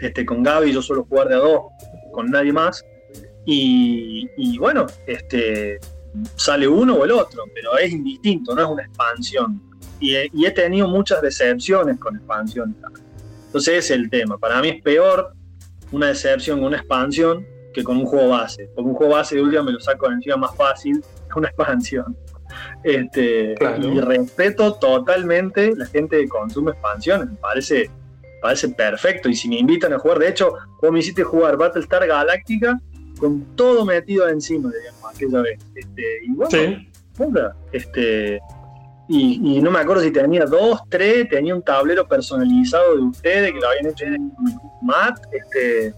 Speaker 2: este, con Gaby yo suelo jugar de a dos, con nadie más. Y, y, bueno, este, sale uno o el otro, pero es indistinto, no es una expansión y he, tenido muchas decepciones con expansión. Entonces ese es el tema. Para mí es peor una decepción con una expansión que con un juego base. Porque un juego base de última me lo saco encima más fácil que una expansión. Este, Y respeto totalmente la gente que consume expansiones. Me parece, parece perfecto. Y si me invitan a jugar, de hecho, vos me hiciste jugar Battlestar Galactica con todo metido encima, digamos, aquella vez. Este, y bueno, este, y, no me acuerdo si tenía dos, tres, tenía un tablero personalizado de ustedes que lo habían hecho en mat, este,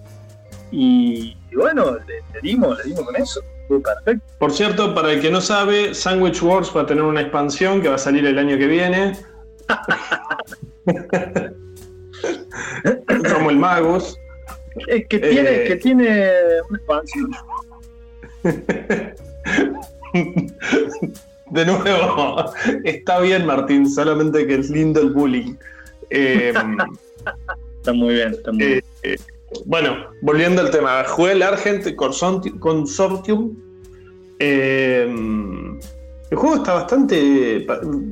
Speaker 2: y, bueno, le, dimos, le dimos con eso. Fue perfecto.
Speaker 3: Por cierto, para el que no sabe, Sandwich Wars va a tener una expansión que va a salir el año que viene. Como el Magus.
Speaker 2: Es que tiene, eh, que tiene una expansión.
Speaker 3: De nuevo, está bien, Martín, solamente que es lindo el bullying.
Speaker 2: Eh, está muy bien, está muy bien. Eh,
Speaker 3: bueno, volviendo al tema, jugué el Argent Consortium. el juego está bastante.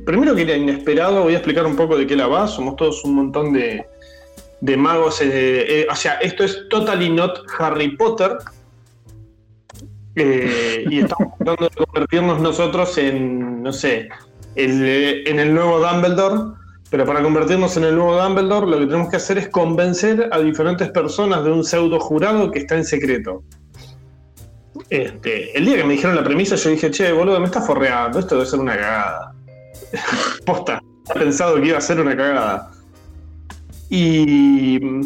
Speaker 3: Primero que era inesperado, voy a explicar un poco de qué la va. Somos todos un montón de, de magos. Eh, eh, o sea, esto es totally not Harry Potter. Eh, y estamos tratando de convertirnos nosotros en, no sé, en el nuevo Dumbledore. Pero para convertirnos en el nuevo Dumbledore, lo que tenemos que hacer es convencer a diferentes personas de un pseudo jurado que está en secreto. Este, el día que me dijeron la premisa, yo dije, che, boludo, me está forreando, esto debe ser una cagada. Posta, he pensado que iba a ser una cagada. Y mm,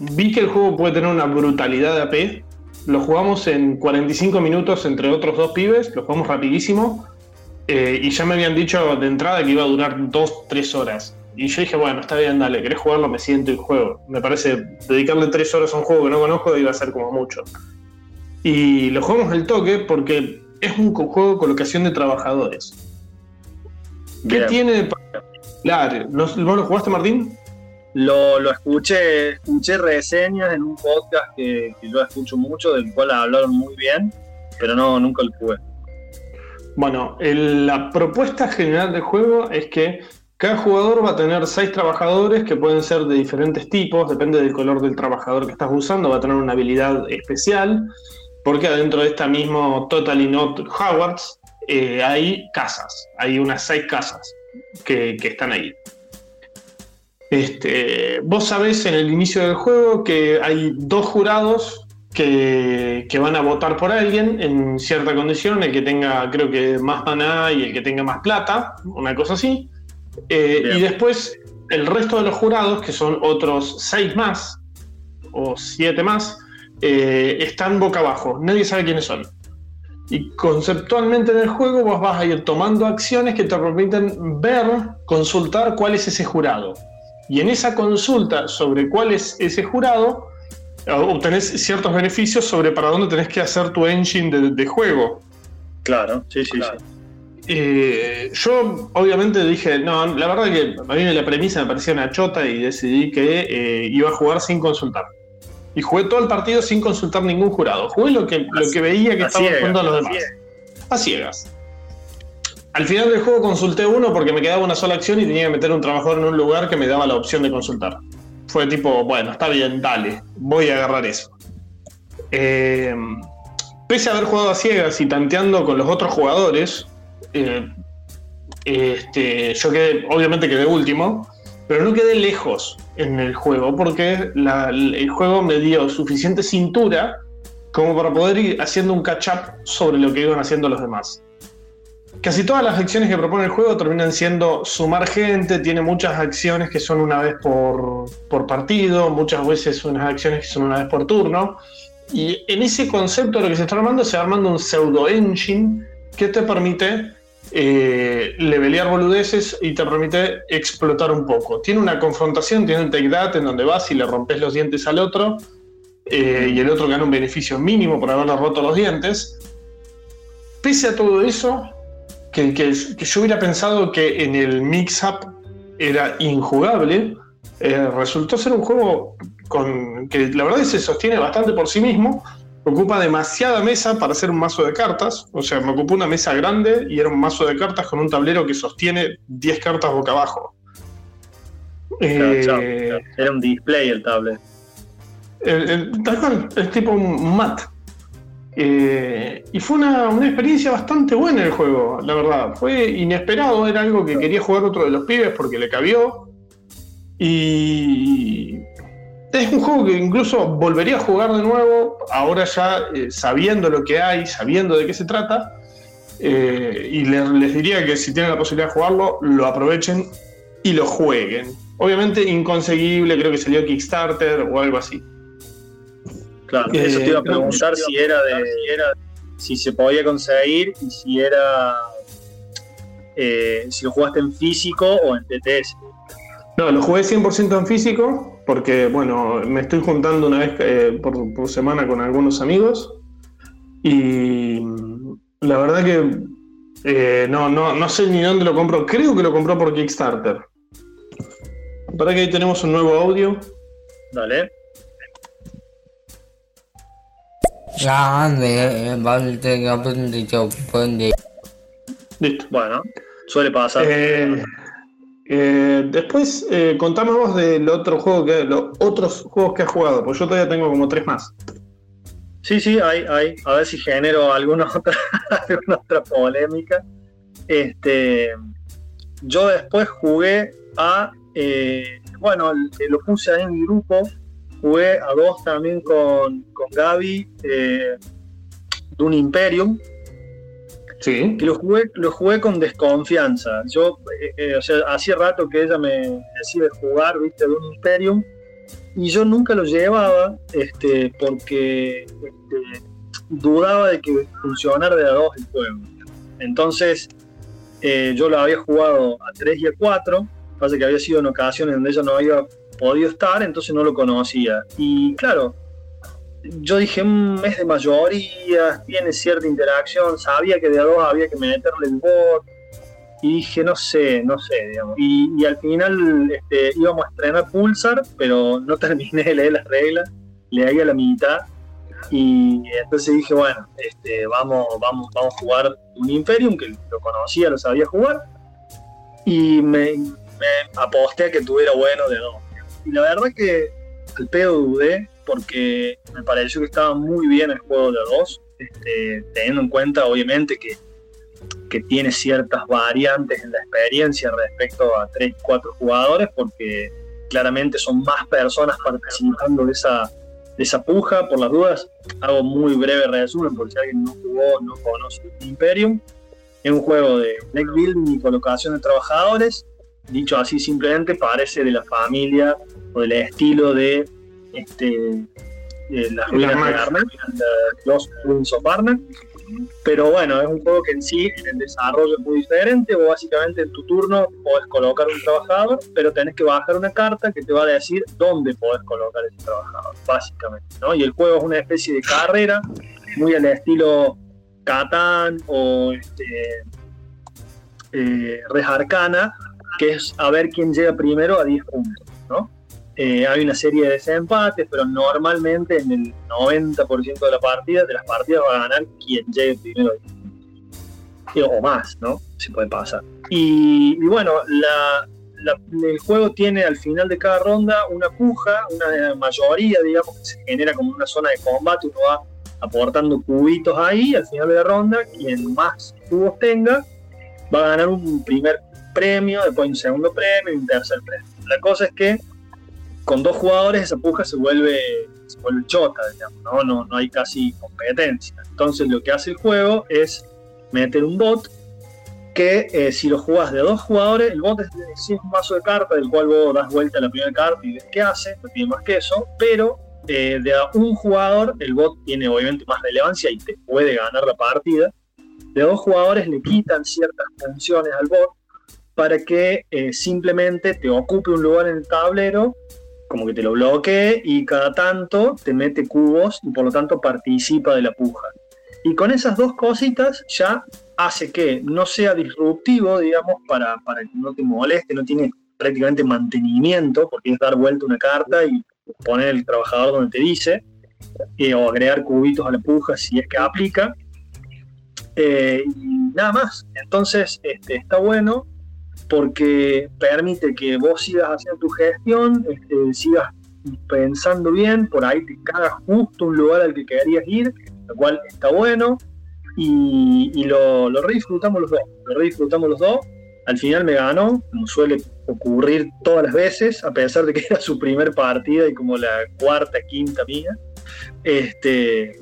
Speaker 3: vi que el juego puede tener una brutalidad de AP. Lo jugamos en 45 minutos entre otros dos pibes, lo jugamos rapidísimo. Eh, y ya me habían dicho de entrada que iba a durar 2-3 horas. Y yo dije, bueno, está bien, dale, ¿querés jugarlo? Me siento y juego. Me parece dedicarle 3 horas a un juego que no conozco iba a ser como mucho. Y lo jugamos el toque porque es un juego de colocación de trabajadores. ¿Qué tiene de particular? ¿Vos lo jugaste, Martín?
Speaker 2: Lo, lo, escuché, escuché reseñas en un podcast que, yo escucho mucho, del cual hablaron muy bien, pero no, nunca lo jugué.
Speaker 3: Bueno, la propuesta general del juego es que cada jugador va a tener seis trabajadores que pueden ser de diferentes tipos, depende del color del trabajador que estás usando, va a tener una habilidad especial, porque adentro de esta mismo Totally Not Howards eh, hay casas, hay unas seis casas que, que están ahí. Este, vos sabés en el inicio del juego que hay dos jurados que, van a votar por alguien en cierta condición, el que tenga, creo que, más maná y el que tenga más plata, una cosa así. Eh, y después el resto de los jurados, que son otros seis más o siete más, eh, están boca abajo. Nadie sabe quiénes son. Y conceptualmente en el juego vos vas a ir tomando acciones que te permiten ver, consultar cuál es ese jurado. Y en esa consulta sobre cuál es ese jurado, obtenés ciertos beneficios sobre para dónde tenés que hacer tu engine de, juego.
Speaker 2: Claro, sí, sí, sí.
Speaker 3: Eh, yo obviamente dije, no, la verdad que a mí la premisa me parecía una chota y decidí que eh, iba a jugar sin consultar. Y jugué todo el partido sin consultar ningún jurado. Jugué lo que, lo que veía que estaban jugando los demás. A ciegas. Al final del juego consulté uno porque me quedaba una sola acción y tenía que meter un trabajador en un lugar que me daba la opción de consultar. Fue tipo, bueno, está bien, dale, voy a agarrar eso. Eh, pese a haber jugado a ciegas y tanteando con los otros jugadores, eh, este, yo quedé, obviamente quedé último, pero no quedé lejos en el juego porque el juego me dio suficiente cintura como para poder ir haciendo un catch-up sobre lo que iban haciendo los demás. Casi todas las acciones que propone el juego terminan siendo sumar gente, tiene muchas acciones que son una vez por, partido, muchas veces unas acciones que son una vez por turno. Y en ese concepto de lo que se está armando, se va armando un pseudo engine que te permite eh, levelear boludeces y te permite explotar un poco. Tiene una confrontación, tiene un take that en donde vas y le rompes los dientes al otro eh, y el otro gana un beneficio mínimo por haberle roto los dientes. Pese a todo eso, que, yo hubiera pensado que en el mix-up era injugable, eh, resultó ser un juego con, que la verdad se sostiene bastante por sí mismo, ocupa demasiada mesa para hacer un mazo de cartas, o sea, me ocupó una mesa grande y era un mazo de cartas con un tablero que sostiene 10 cartas boca abajo.
Speaker 2: Eh, era un display el tablet.
Speaker 3: es tipo un mat. Eh, y fue una, experiencia bastante buena el juego, la verdad. Fue inesperado, era algo que quería jugar otro de los pibes porque le cabió. Y, es un juego que incluso volvería a jugar de nuevo, ahora ya eh, sabiendo lo que hay, sabiendo de qué se trata, eh, y les, diría que si tienen la posibilidad de jugarlo, lo aprovechen y lo jueguen. Obviamente inconseguible, creo que salió Kickstarter o algo así.
Speaker 2: Claro, eso te iba a preguntar si era de, si se podía conseguir y si era si lo jugaste en físico o en TTS.
Speaker 3: No, lo jugué 100% en físico porque, bueno, me estoy juntando una vez eh, por, semana con algunos amigos y la verdad que eh, no, no, no sé ni dónde lo compró. Creo que lo compró por Kickstarter. Para que ahí tenemos un nuevo audio.
Speaker 2: Dale. Listo. Bueno, suele pasar.
Speaker 3: Eh, eh, después, eh, contame vos del otro juego que, los otros juegos que has jugado, pues yo todavía tengo como tres más.
Speaker 2: Sí, sí, hay, hay. A ver si genero alguna otra, otra polémica. Este, yo después jugué a, eh, bueno, lo puse ahí en mi grupo, jugué a dos también con, con Gaby, de un Imperium,
Speaker 3: Sí.
Speaker 2: Que lo jugué, lo jugué con desconfianza. Yo, eh, eh, o sea, hacía rato que ella me decía jugar, viste, de un Imperium, y yo nunca lo llevaba, este, porque este, dudaba de que funcionara de a dos el juego. Entonces, eh, yo lo había jugado a 3 y a 4, pasa que había sido en ocasiones donde ella no había podido estar, entonces no lo conocía. Y claro, yo dije, un mes de mayoría, tiene cierta interacción, sabía que de a dos había que meterle el bot, y dije, no sé, no sé, digamos. Y, al final este, íbamos a estrenar Pulsar, pero no terminé de leer las reglas, leí a la mitad, y entonces dije, bueno, este, vamos, vamos, vamos a jugar un Imperium, que lo conocía, lo sabía jugar, y me, me aposté a que tuviera bueno de dos. Y la verdad que al pedo dudé, porque me pareció que estaba muy bien el juego de dos, este, teniendo en cuenta obviamente que, que tiene ciertas variantes en la experiencia respecto a 3 4 jugadores, porque claramente son más personas participando de esa, de esa puja. Por las dudas, hago muy breve resumen, por si alguien no jugó, no conoce Imperium. Es un juego de deck building y colocación de trabajadores. Dicho así, simplemente parece de la familia o del estilo de este, las ruinas de Arnak, los Ruins of Arnak. Pero bueno, es un juego que en sí, en el desarrollo es muy diferente. O básicamente en tu turno podés colocar un trabajador, pero tenés que bajar una carta que te va a decir dónde podés colocar ese trabajador, básicamente. ¿no? Y el juego es una especie de carrera, muy al estilo Catán o este, eh, Res Arcana, que es a ver quién llega primero a 10 puntos. ¿no? Eh, hay una serie de desempates, pero normalmente en el 90% de la partida, de las partidas va a ganar quien llegue primero o más, ¿no? Si puede pasar. Y, bueno, el juego tiene al final de cada ronda una puja, una mayoría, digamos, que se genera como una zona de combate, uno va aportando cubitos ahí, al final de la ronda, quien más cubos tenga, va a ganar un primer premio, después un segundo premio y un tercer premio. La cosa es que con dos jugadores esa puja se vuelve, se vuelve chota, digamos, ¿no? ¿no? No, hay casi competencia. Entonces lo que hace el juego es meter un bot que eh, si lo jugás de dos jugadores, el bot es, un mazo de cartas del cual vos das vuelta a la primera carta y ves qué hace, no tiene más que eso, pero eh, de un jugador el bot tiene obviamente más relevancia y te puede ganar la partida. De dos jugadores le quitan ciertas funciones al bot para que eh, simplemente te ocupe un lugar en el tablero como que te lo bloquee y cada tanto te mete cubos y por lo tanto participa de la puja. Y con esas dos cositas ya hace que no sea disruptivo, digamos, para, para que no te moleste, no tiene prácticamente mantenimiento, porque es dar vuelta una carta y poner el trabajador donde te dice, eh, o agregar cubitos a la puja si es que aplica. Eh, y nada más. Entonces, este, está bueno porque permite que vos sigas haciendo tu gestión, este, sigas pensando bien, por ahí te cagas justo un lugar al que querías ir, lo cual está bueno, y, lo, lo, disfrutamos los dos, lo re disfrutamos los dos, al final me ganó, como suele ocurrir todas las veces, a pesar de que era su primer partida y como la cuarta, quinta mía. Este,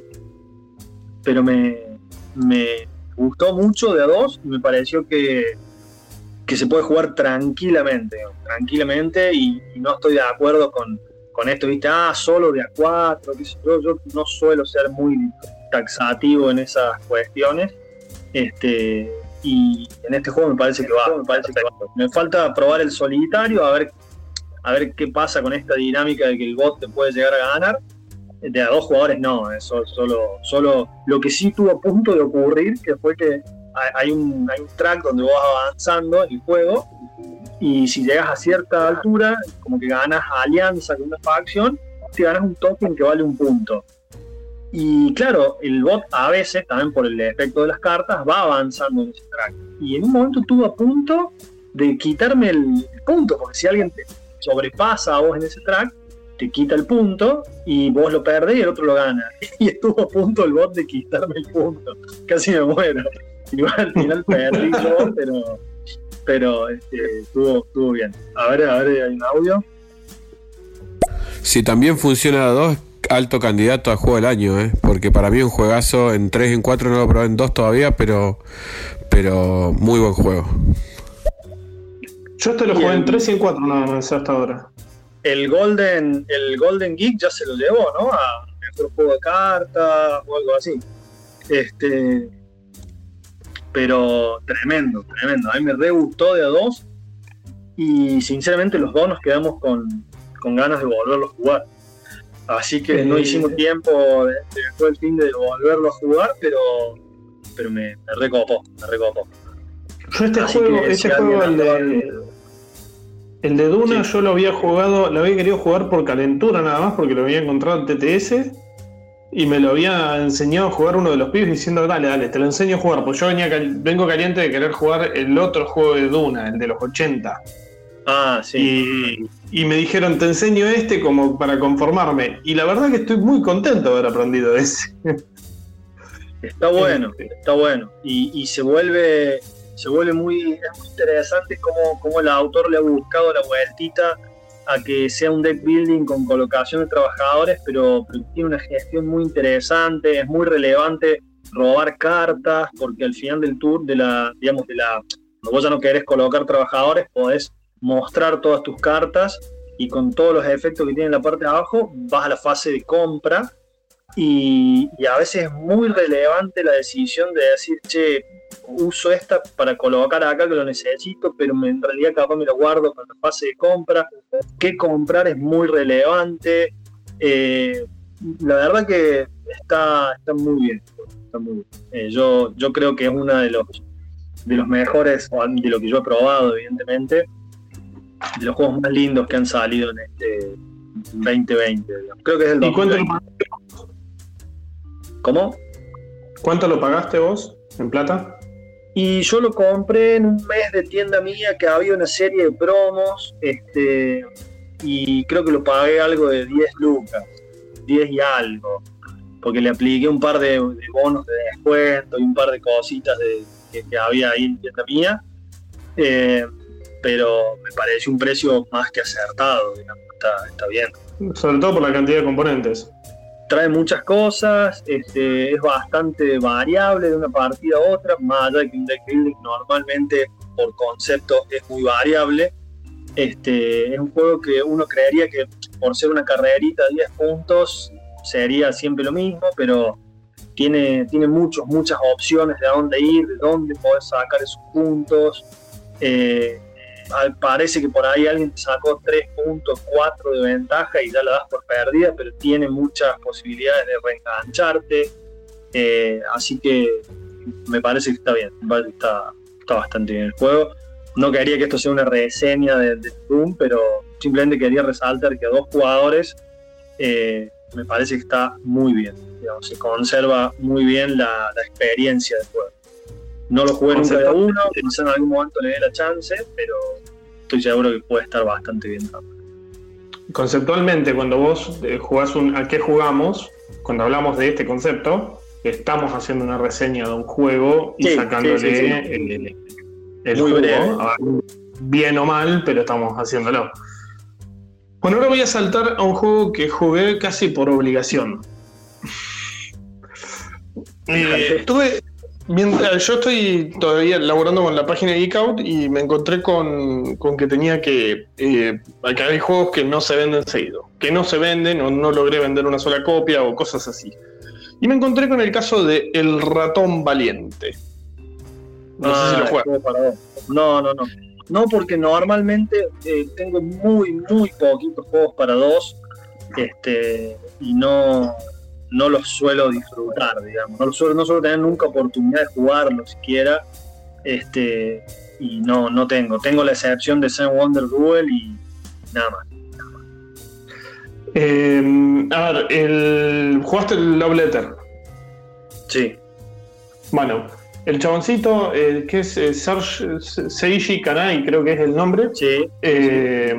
Speaker 2: pero me, me gustó mucho de a dos y me pareció que, que se puede jugar tranquilamente, tranquilamente y, no estoy de acuerdo con, con, esto, viste, ah, solo de a cuatro, yo, yo no suelo ser muy taxativo en esas cuestiones. Este, y en este juego me parece que va, me falta probar el solitario, a ver, a ver qué pasa con esta dinámica de que el bot te puede llegar a ganar. De a dos jugadores no, eso solo, solo lo que sí tuvo a punto de ocurrir, que fue que hay un, hay un track donde vas avanzando en el juego y si llegas a cierta altura, como que ganas alianza con una facción, te ganas un token que vale un punto. Y claro, el bot a veces, también por el efecto de las cartas, va avanzando en ese track. Y en un momento estuvo a punto de quitarme el punto, porque si alguien te sobrepasa a vos en ese track, te quita el punto y vos lo perdés y el otro lo gana. Y estuvo a punto el bot de quitarme el punto. Casi me muero. Igual al final perdí yo, pero, pero este, estuvo, estuvo bien. A ver, a ver, hay un audio.
Speaker 4: Si también funciona a dos, alto candidato a juego del año, ¿eh? porque para mí un juegazo en 3 y en 4 no lo probé en 2 todavía, pero, pero muy buen juego.
Speaker 3: Yo este lo jugué en 3 y en 4 nada más hasta ahora.
Speaker 2: El Golden, el Golden Geek ya se lo llevó, ¿no? A mejor juego de cartas o algo así. Este, pero tremendo, tremendo. A mí me re gustó de a dos y sinceramente los dos nos quedamos con, con ganas de volverlo a jugar. Así que no hicimos tiempo después del fin de volverlo a jugar, pero, pero me, me recopó, me recopó.
Speaker 3: Yo este juego, este juego el, de, el de Duna, yo lo había jugado, lo había querido jugar por calentura nada más, porque lo había encontrado en TTS y me lo había enseñado a jugar uno de los pibes diciendo, dale, dale, te lo enseño a jugar, pues yo venía, vengo caliente de querer jugar el otro juego de Duna, el de los 80.
Speaker 2: Ah, sí.
Speaker 3: Y, me dijeron, te enseño este como para conformarme. Y la verdad que estoy muy contento de haber aprendido ese.
Speaker 2: Está bueno, está bueno. Y, se vuelve se vuelve muy, interesante cómo, cómo, el autor le ha buscado la vueltita a que sea un deck building con colocación de trabajadores, pero, tiene una gestión muy interesante, es muy relevante robar cartas, porque al final del tour de la, digamos, de la, vos ya no querés colocar trabajadores, podés mostrar todas tus cartas y con todos los efectos que tiene en la parte de abajo vas a la fase de compra y, a veces es muy relevante la decisión de decir, che, uso esta para colocar acá que lo necesito, pero en realidad capaz me lo guardo para la fase de compra. ¿Qué comprar es muy relevante? Eh, la verdad que está, está muy bien. Está muy bien. Eh, yo, yo creo que es una de los, de los mejores, de lo que yo he probado, evidentemente, de los juegos más lindos que han salido en este 2020. Creo que es el ¿Y cuánto lo ¿Cómo?
Speaker 3: ¿Cuánto lo pagaste vos en plata?
Speaker 2: Y yo lo compré en un mes de tienda mía que había una serie de promos, este, y creo que lo pagué algo de 10 lucas, 10 y algo, porque le apliqué un par de, bonos de descuento y un par de cositas de, que, había ahí en tienda mía. Eh, pero me parece un precio más que acertado, está, bien.
Speaker 3: Sobre todo por la cantidad de componentes.
Speaker 2: Trae muchas cosas, este, es bastante variable de una partida a otra, más allá de que un deck building normalmente por concepto es muy variable. Este, es un juego que uno creería que por ser una carrerita de 10 puntos sería siempre lo mismo, pero tiene, tiene muchos, muchas opciones de a dónde ir, de dónde poder sacar esos puntos. Eh, parece que por ahí alguien te sacó 3.4 de ventaja y ya la das por perdida, pero tiene muchas posibilidades de reengancharte. Eh, así que me parece que está bien, está, está bastante bien el juego. No quería que esto sea una reseña de, Doom, pero simplemente quería resaltar que a dos jugadores eh, me parece que está muy bien. se conserva muy bien la experiencia del juego. No lo jugué nunca de uno, quizá en algún momento le dé la chance, pero estoy seguro que puede estar bastante bien
Speaker 3: Conceptualmente, cuando vos eh, jugás un a qué jugamos, cuando hablamos de este concepto, estamos haciendo una reseña de un juego y sacándole el Muy juego. Bien o mal, pero estamos haciéndolo. Bueno, ahora voy a saltar a un juego que jugué casi por obligación. Eh, tuve, Mientras yo estoy todavía laborando con la página de Geekout y me encontré con, que tenía que. Eh, hay juegos que no se venden seguido. Que no se venden o no logré vender una sola copia o cosas así. Y me encontré con el caso de El Ratón Valiente.
Speaker 2: No sé si lo ah, juegas. No, no, no. No, porque normalmente eh, tengo muy, muy poquitos juegos para dos. Este, y no, no los suelo disfrutar, digamos. No, suelo, no suelo tener nunca oportunidad de jugarlo siquiera. Este, y no, no tengo. Tengo la excepción de Sam Wonder Duel y nada más.
Speaker 3: Em, a ver, el, ¿jugaste el Love Letter?
Speaker 2: Sí.
Speaker 3: Bueno, el chaboncito, eh, que es eh, Seiji Kanai, creo que es el nombre.
Speaker 2: Sí.
Speaker 3: Eh,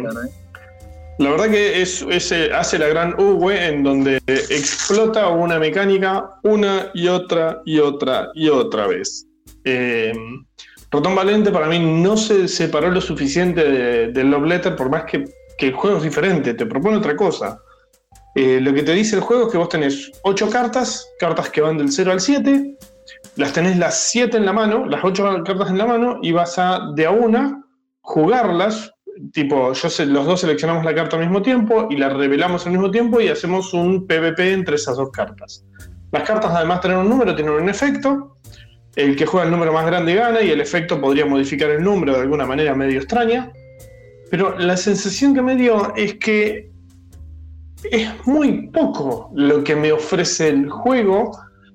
Speaker 3: la verdad que es, eh, hace la gran V en donde explota una mecánica una y otra y otra y otra vez. Eh, Rotón Valente para mí no se separó lo suficiente del de Love Letter, por más que, el juego es diferente, te propone otra cosa. Eh, lo que te dice el juego es que vos tenés 8 cartas, cartas que van del 0 al 7, las tenés las 7 en la mano, las 8 cartas en la mano, y vas a de a una jugarlas tipo, los dos seleccionamos la carta al mismo tiempo y la revelamos al mismo tiempo y hacemos un PvP entre esas dos cartas. Las cartas además tienen un número, tienen un efecto. El que juega el número más grande gana y el efecto podría modificar el número de alguna manera medio extraña. Pero la sensación que me dio es que es muy poco lo que me ofrece el juego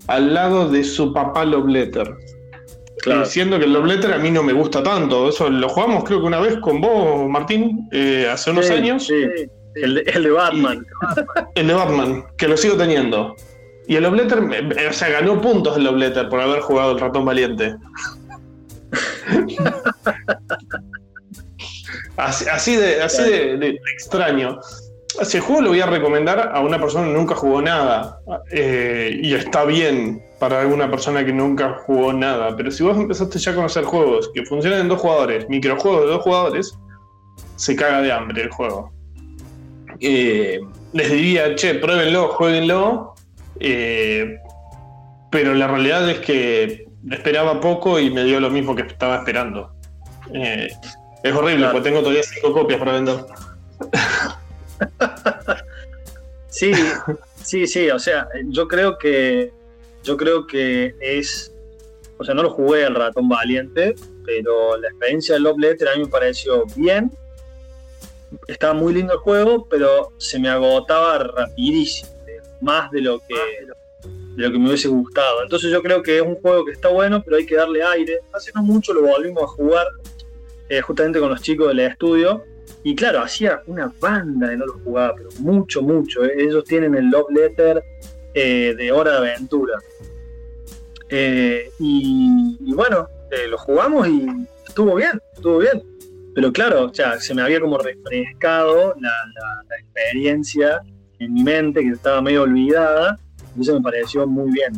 Speaker 3: al lado de su papá Love Letter. Claro. Siendo que el Love Letter a mí no me gusta tanto. Eso lo jugamos creo que una vez con vos, Martín, eh, hace unos años.
Speaker 2: Sí. El, de, Batman.
Speaker 3: el de Batman, que lo sigo teniendo. Y el Love Letter, o sea, ganó puntos el Love Letter por haber jugado el ratón valiente. así, de, así de, extraño. Ese juego lo voy a recomendar a una persona que nunca jugó nada. Eh, y está bien para alguna persona que nunca jugó nada. Pero si vos empezaste ya a conocer juegos que funcionan en dos jugadores, microjuegos de dos jugadores, se caga de hambre el juego. Eh, les diría, che, pruébenlo, jueguenlo. Eh, pero la realidad es que esperaba poco y me dio lo mismo que estaba esperando. Eh, es horrible, porque tengo todavía cinco copias para vender.
Speaker 2: sí, sí, sí, o sea, yo creo que yo creo que es, o sea, no lo jugué al ratón valiente, pero la experiencia del Love Letter a mí me pareció bien. Estaba muy lindo el juego, pero se me agotaba rapidísimo, más de lo que de lo que me hubiese gustado. Entonces yo creo que es un juego que está bueno, pero hay que darle aire. Hace no mucho lo volvimos a jugar eh, justamente con los chicos del estudio. Y claro, hacía una banda de no lo jugaba, pero mucho, mucho. Eh. Ellos tienen el Love Letter eh, de Hora de Aventura. Eh, y, bueno, eh, lo jugamos y estuvo bien, estuvo bien. Pero claro, ya se me había como refrescado la, experiencia en mi mente que estaba medio olvidada. Entonces me pareció muy bien.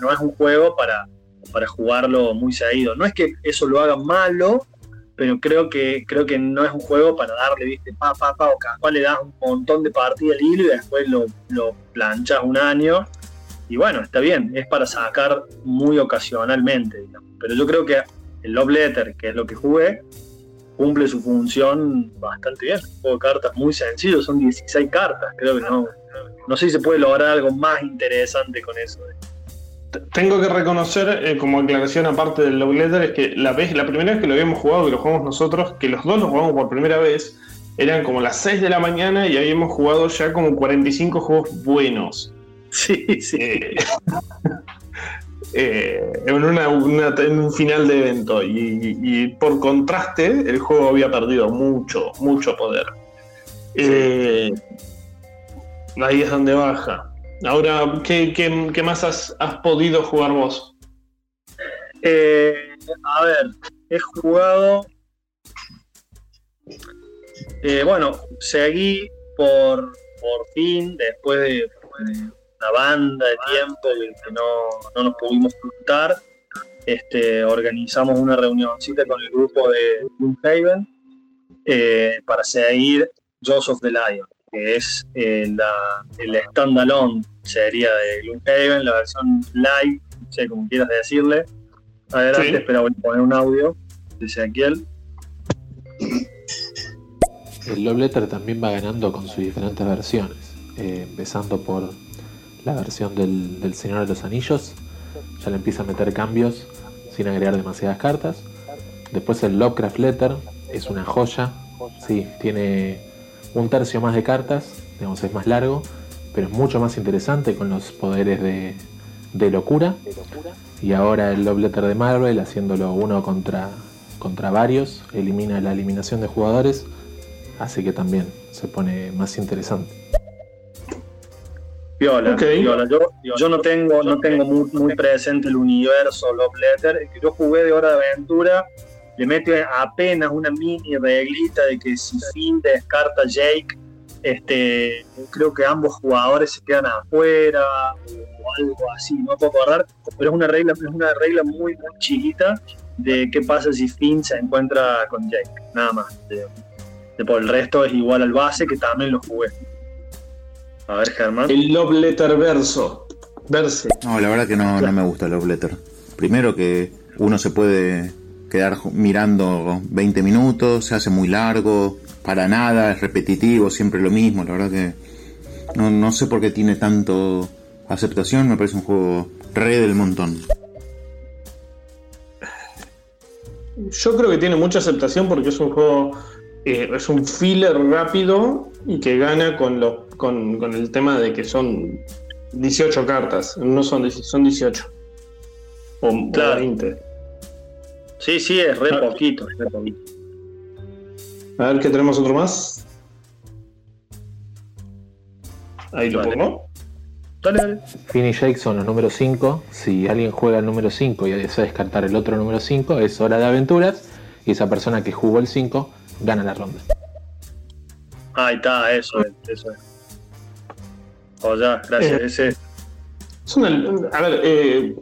Speaker 2: No es un juego para, para jugarlo muy seguido. No es que eso lo haga malo, pero creo que creo que no es un juego para darle, viste, pa, pa, pa, o cada le das un montón de partidas al hilo y después lo, lo planchas un año y bueno, está bien, es para sacar muy ocasionalmente, pero yo creo que el Love Letter, que es lo que jugué, cumple su función bastante bien. Un juego de cartas muy sencillo, son 16 cartas, creo que no, no sé si se puede lograr algo más interesante con eso.
Speaker 3: Tengo que reconocer, eh, como aclaración aparte del Love Letter, es que la, vez, la primera vez que lo habíamos jugado, que lo jugamos nosotros, que los dos lo jugamos por primera vez, eran como las 6 de la mañana y habíamos jugado ya como 45 juegos buenos.
Speaker 2: Sí, sí.
Speaker 3: Eh, eh, en, un final de evento y, por contraste el juego había perdido mucho, mucho poder. Ahí es donde baja. Ahora, ¿qué, más has, podido jugar vos?
Speaker 2: a ver, he jugado... bueno, seguí por, por fin, después de una banda de tiempo que no, nos pudimos juntar. este, organizamos una reunioncita con el grupo de Gloomhaven eh, para seguir Joseph the Lion, que es eh, la, el standalone sería de Gloomhaven, la versión live, no sé como quieras decirle. Adelante, espera, voy a poner un audio de Ezequiel.
Speaker 8: El Love Letter también va ganando con sus diferentes versiones, eh, empezando por la versión del, del Señor de los Anillos, ya le empieza a meter cambios sin agregar demasiadas cartas. Después el Lovecraft Letter es una joya, sí, tiene un tercio más de cartas, digamos, es más largo, pero es mucho más interesante con los poderes de, de locura. Y ahora el Love Letter de Marvel, haciéndolo uno contra, contra varios, elimina la eliminación de jugadores, así que también se pone más interesante.
Speaker 2: Viola, Yo, no tengo, no tengo muy, presente el universo Love Letter. que yo jugué de Hora de Aventura le mete apenas una mini reglita de que si Finn descarta a Jake, este, creo que ambos jugadores se quedan afuera o algo así, no puedo acordar, pero es una regla, es una regla muy, muy chiquita de qué pasa si Finn se encuentra con Jake, nada más. De, por el resto es igual al base que también lo jugué.
Speaker 3: A ver, Germán. El Love Letter verso. Verse.
Speaker 1: No, la verdad que no, no me gusta el Love Letter. Primero que uno se puede quedar mirando 20 minutos, se hace muy largo, para nada, es repetitivo, siempre lo mismo, la verdad que no, no sé por qué tiene tanto aceptación, me parece un juego re del montón.
Speaker 3: Yo creo que tiene mucha aceptación porque es un juego, eh, es un filler rápido y que gana con, lo, con, el tema de que son 18 cartas, no son, son 18. O, 20.
Speaker 2: Sí, sí, es re poquito,
Speaker 3: A ver, ¿qué tenemos otro más? Ahí lo pongo.
Speaker 8: Dale, dale. Finn Jake son los números 5. Si alguien juega el número 5 y desea descartar el otro número 5, es hora de aventuras. Y esa persona que jugó el 5 gana la ronda.
Speaker 2: Ahí está, eso es. Eso es. Oh, ya, gracias. Eh, ese.
Speaker 3: Es una, a ver, eh,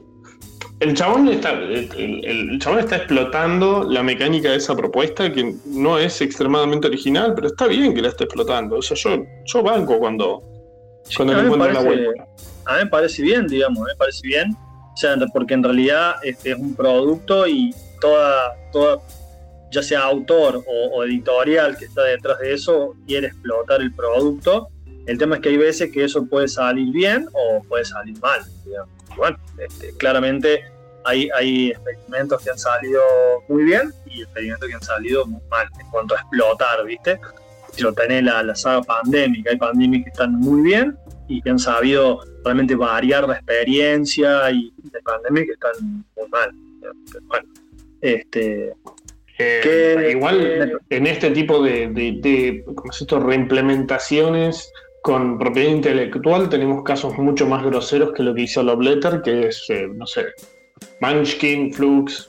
Speaker 3: el chabón está, el, chabón está explotando la mecánica de esa propuesta que no es extremadamente original, pero está bien que la esté explotando. O sea, yo, yo banco cuando,
Speaker 2: cuando le encuentro la vuelta. A mí me parece bien, digamos, me parece bien. O sea, porque en realidad este es un producto y toda, toda ya sea autor o, editorial que está detrás de eso, quiere explotar el producto. El tema es que hay veces que eso puede salir bien o puede salir mal. Digamos bueno, este, claramente hay, hay experimentos que han salido muy bien y experimentos que han salido muy mal en cuanto a explotar, ¿viste? Lo tenés la, la saga pandémica, hay pandemias que están muy bien y que han sabido realmente variar la experiencia y de pandemias que están muy mal. Bueno, este,
Speaker 3: eh, igual en este tipo de, de, de reimplementaciones con propiedad intelectual tenemos casos mucho más groseros que lo que hizo Love Letter, que es, eh, no sé, Munchkin, Flux.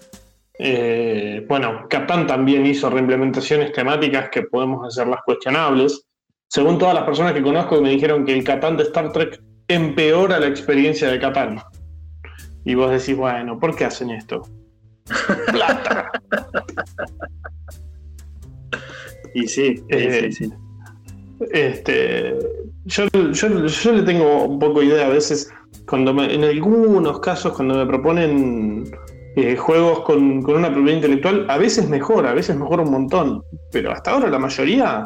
Speaker 3: Eh, bueno, Catán también hizo reimplementaciones temáticas que podemos hacerlas cuestionables. Según todas las personas que conozco, me dijeron que el Catán de Star Trek empeora la experiencia de Catán. Y vos decís, bueno, ¿por qué hacen esto? Plata.
Speaker 2: y sí, sí,
Speaker 3: eh, sí. Este, yo, yo, le tengo un poco idea a veces, cuando en algunos casos, cuando me proponen eh, juegos con, una propiedad intelectual, a veces mejora, a veces mejora un montón, pero hasta ahora la mayoría,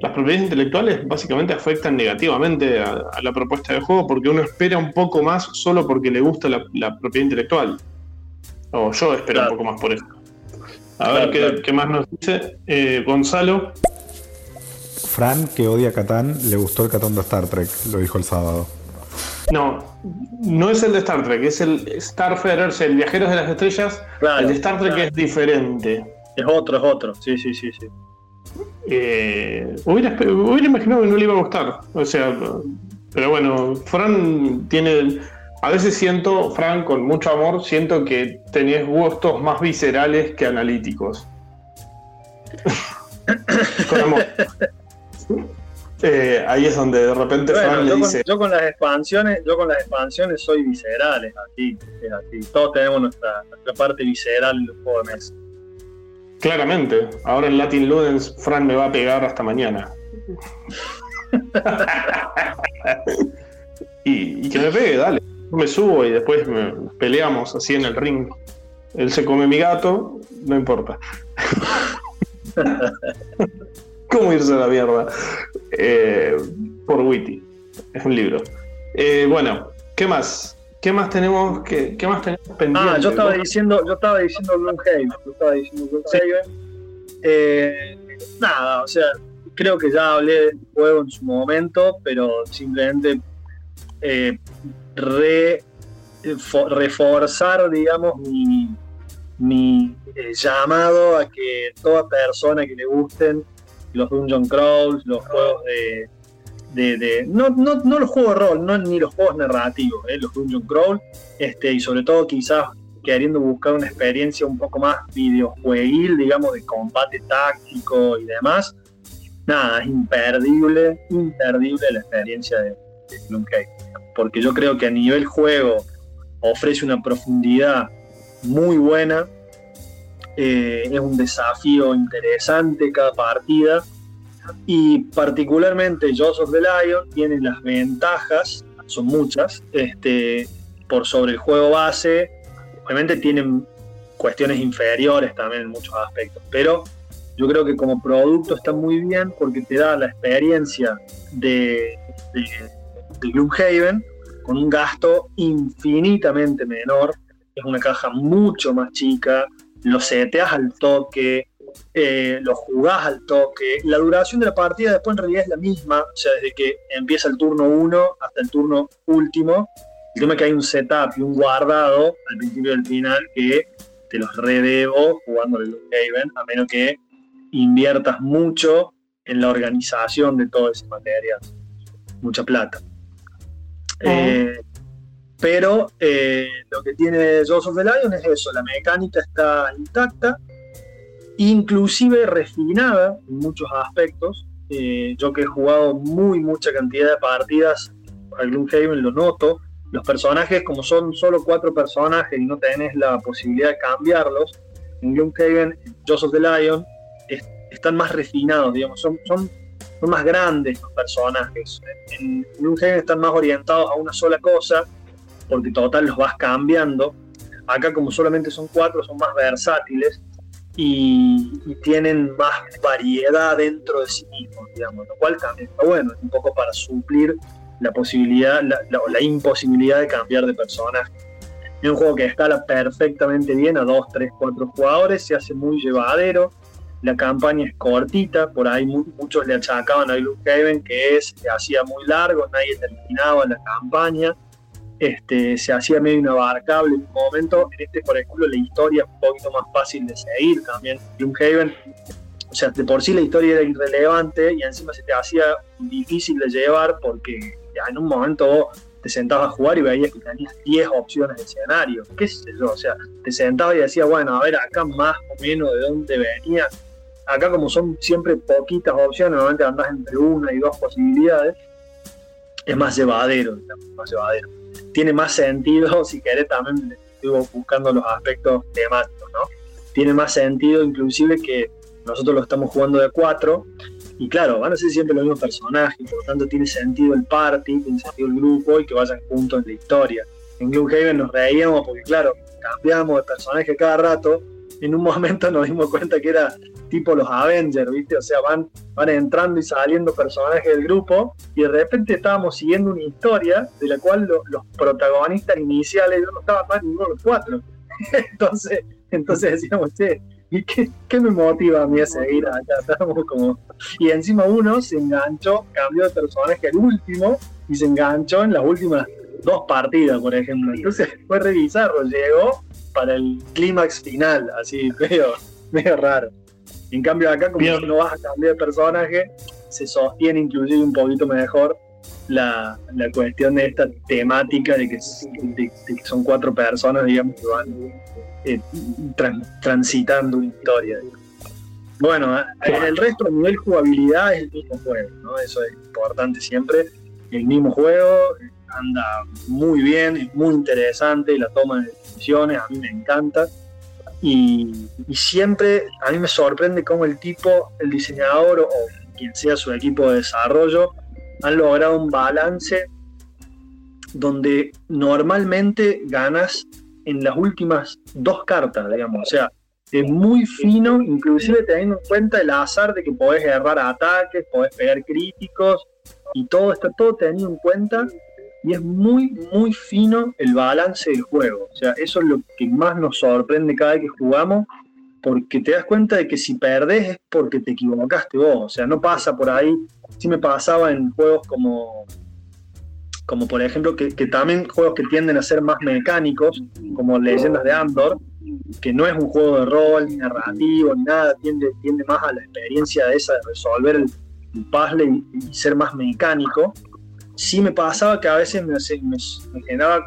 Speaker 3: las propiedades intelectuales básicamente afectan negativamente a, la propuesta de juego porque uno espera un poco más solo porque le gusta la, propiedad intelectual. O yo espero un poco más por eso. A ver qué, más nos dice eh, Gonzalo.
Speaker 9: Fran, que odia Catán, le gustó el Catán de Star Trek, lo dijo el sábado.
Speaker 3: No, no es el de Star Trek, es el Starfarer, el Viajeros de las Estrellas. el de Star Trek es diferente.
Speaker 2: Es otro, es otro, sí, sí, sí, sí.
Speaker 3: Eh, hubiera, imaginado que no le iba a gustar. O sea, pero bueno, Fran tiene. A veces siento, Fran, con mucho amor, siento que tenías gustos más viscerales que analíticos. con amor. Eh, ahí es donde de repente Fran le dice.
Speaker 2: Con, yo con las expansiones, yo con las expansiones soy visceral, es así, es así. Todos tenemos nuestra, nuestra parte visceral en los juegos de mesa.
Speaker 3: Claramente, ahora en Latin Ludens Fran me va a pegar hasta mañana. y, y, que me pegue, dale. Yo me subo y después me peleamos así en el ring. Él se come mi gato, no importa. ¿Cómo irse a la mierda? Eh, por Witty. Es un libro. Eh, bueno, ¿qué más? ¿Qué más tenemos que qué más tenemos pendiente?
Speaker 2: Ah, yo estaba diciendo, yo estaba diciendo Gloomhaven, yo estaba diciendo Gloomhaven. Eh, nada, o sea, creo que ya hablé del juego en su momento, pero simplemente re, for, reforzar, digamos, mi, mi llamado a que toda persona que le gusten los dungeon crawls, los juegos de, de, no, no, no, los juegos de rol, no, ni los juegos narrativos, eh, los dungeon crawl, este, y sobre todo quizás queriendo buscar una experiencia un poco más videojueguil, digamos, de combate táctico y demás, nada, es imperdible, imperdible la experiencia de, de. Porque yo creo que a nivel juego ofrece una profundidad muy buena, eh, es un desafío interesante cada partida. Y particularmente Jaws of the Lion tiene las ventajas, son muchas, este, por sobre el juego base, obviamente tienen cuestiones inferiores también en muchos aspectos, pero yo creo que como producto está muy bien porque te da la experiencia de, de, de Gloomhaven con un gasto infinitamente menor, es una caja mucho más chica, lo seteas al toque, eh, lo jugás al toque. La duración de la partida después en realidad es la misma, o sea, desde que empieza el turno 1 hasta el turno último. El tema es que hay un setup y un guardado al principio y al final que te los redebo jugando el Haven, a menos que inviertas mucho en la organización de todo ese material. Mucha plata. Eh, pero eh, lo que tiene Jaws of the Lion es eso, la mecánica está intacta, inclusive refinada en muchos aspectos. Eh, yo que he jugado muy mucha cantidad de partidas al Gloomhaven lo noto. Los personajes, como son solo cuatro personajes y no tenés la posibilidad de cambiarlos, en Gloomhaven, of the Lion, es, están más refinados, digamos, son, son, son más grandes los personajes. En Gloomhaven están más orientados a una sola cosa, porque total los vas cambiando. Acá como solamente son cuatro, son más versátiles y, tienen más variedad dentro de sí mismos, digamos, lo cual también está bueno, es un poco para suplir la posibilidad la, la, imposibilidad de cambiar de personaje. Es un juego que escala perfectamente bien a 2, 3, 4 jugadores, se hace muy llevadero, la campaña es cortita, por ahí muchos le achacaban a Gloomhaven que es, se hacía muy largo, nadie terminaba la campaña, este, se hacía medio inabarcable en un momento. En este, por ejemplo, la historia es un poquito más fácil de seguir también. Gloomhaven, o sea, de por sí la historia era irrelevante y encima se te hacía difícil de llevar porque ya en un momento vos te sentabas a jugar y veías que tenías 10 opciones de escenario. ¿Qué sé yo? O sea, te sentabas y decías, bueno, a ver, acá más o menos de dónde venía. Acá, como son siempre poquitas opciones, normalmente andás entre una y dos posibilidades, es más llevadero, digamos, más llevadero tiene más sentido, si querés, también estuve buscando los aspectos temáticos, ¿no? Tiene más sentido inclusive que nosotros lo estamos jugando de cuatro, y claro, van a ser siempre los mismos personajes, por lo tanto tiene sentido el party, tiene sentido el grupo y que vayan juntos en la historia. En Gloomhaven nos reíamos porque, claro, cambiamos de personaje cada rato, en un momento nos dimos cuenta que era tipo los Avengers, ¿viste? O sea, van, van entrando y saliendo personajes del grupo y de repente estábamos siguiendo una historia de la cual lo, los protagonistas iniciales no estaban más ninguno de los cuatro. entonces, entonces decíamos, che, ¿y qué, me motiva a mí a seguir acá? Estábamos como... Y encima uno se enganchó, cambió de personaje al último y se enganchó en las últimas dos partidas, por ejemplo. Entonces fue revisarlo, llegó para el clímax final, así, medio, medio raro. En cambio acá, como Bien. no vas a cambiar de personaje, se sostiene inclusive un poquito mejor la, la cuestión de esta temática de que, de, de que, son cuatro personas, digamos, que van eh, tran, transitando una historia. Bueno, el resto a nivel jugabilidad es el mismo juego, ¿no? Eso es importante siempre. El mismo juego anda muy bien, es muy interesante la toma de a mí me encanta. Y, siempre a mí me sorprende cómo el tipo, el diseñador o quien sea su equipo de desarrollo, han logrado un balance donde normalmente ganas en las últimas dos cartas, digamos. O sea, es muy fino, inclusive teniendo en cuenta el azar de que podés errar ataques, podés pegar críticos, y todo está todo tenido en cuenta y es muy, muy fino el balance del juego. O sea, eso es lo que más nos sorprende cada vez que jugamos, porque te das cuenta de que si perdés es porque te equivocaste vos. O sea, no pasa por ahí. Sí me pasaba en juegos como, como por ejemplo, que, también juegos que tienden a ser más mecánicos, como Leyendas de Andor, que no es un juego de rol, ni narrativo, ni nada, tiende, tiende más a la experiencia de esa de resolver el, puzzle y ser más mecánico sí me pasaba que a veces me, generaba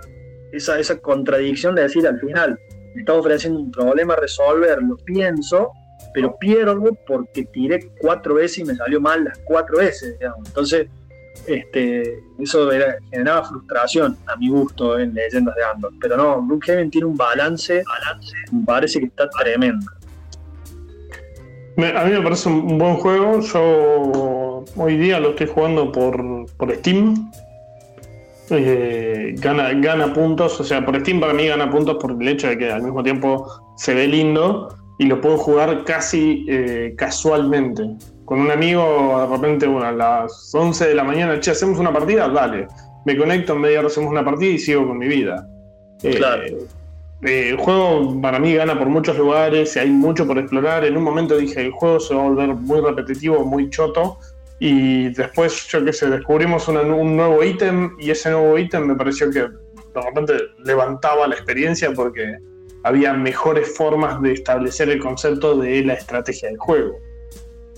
Speaker 2: esa, esa contradicción de decir al final, me está ofreciendo un problema a resolver, lo pienso, pero pierdo porque tiré cuatro veces y me salió mal las cuatro veces, Entonces, este, eso generaba frustración a mi gusto en Leyendas de Andor. Pero no, Heaven tiene un balance, balance, me parece que está tremendo.
Speaker 3: A mí me parece un buen juego. Yo hoy día lo estoy jugando por, Steam. Eh, gana, gana puntos, o sea, por Steam para mí gana puntos por el hecho de que al mismo tiempo se ve lindo y lo puedo jugar casi eh, casualmente. Con un amigo, de repente, bueno, a las 11 de la mañana, che, hacemos una partida, dale. Me conecto, en media hora hacemos una partida y sigo con mi vida.
Speaker 2: Eh, claro
Speaker 3: eh, el juego para mí gana por muchos lugares, hay mucho por explorar. En un momento dije, el juego se va a volver muy repetitivo, muy choto. Y después, yo qué sé, descubrimos un nuevo ítem y ese nuevo ítem me pareció que de repente levantaba la experiencia porque había mejores formas de establecer el concepto de la estrategia del juego.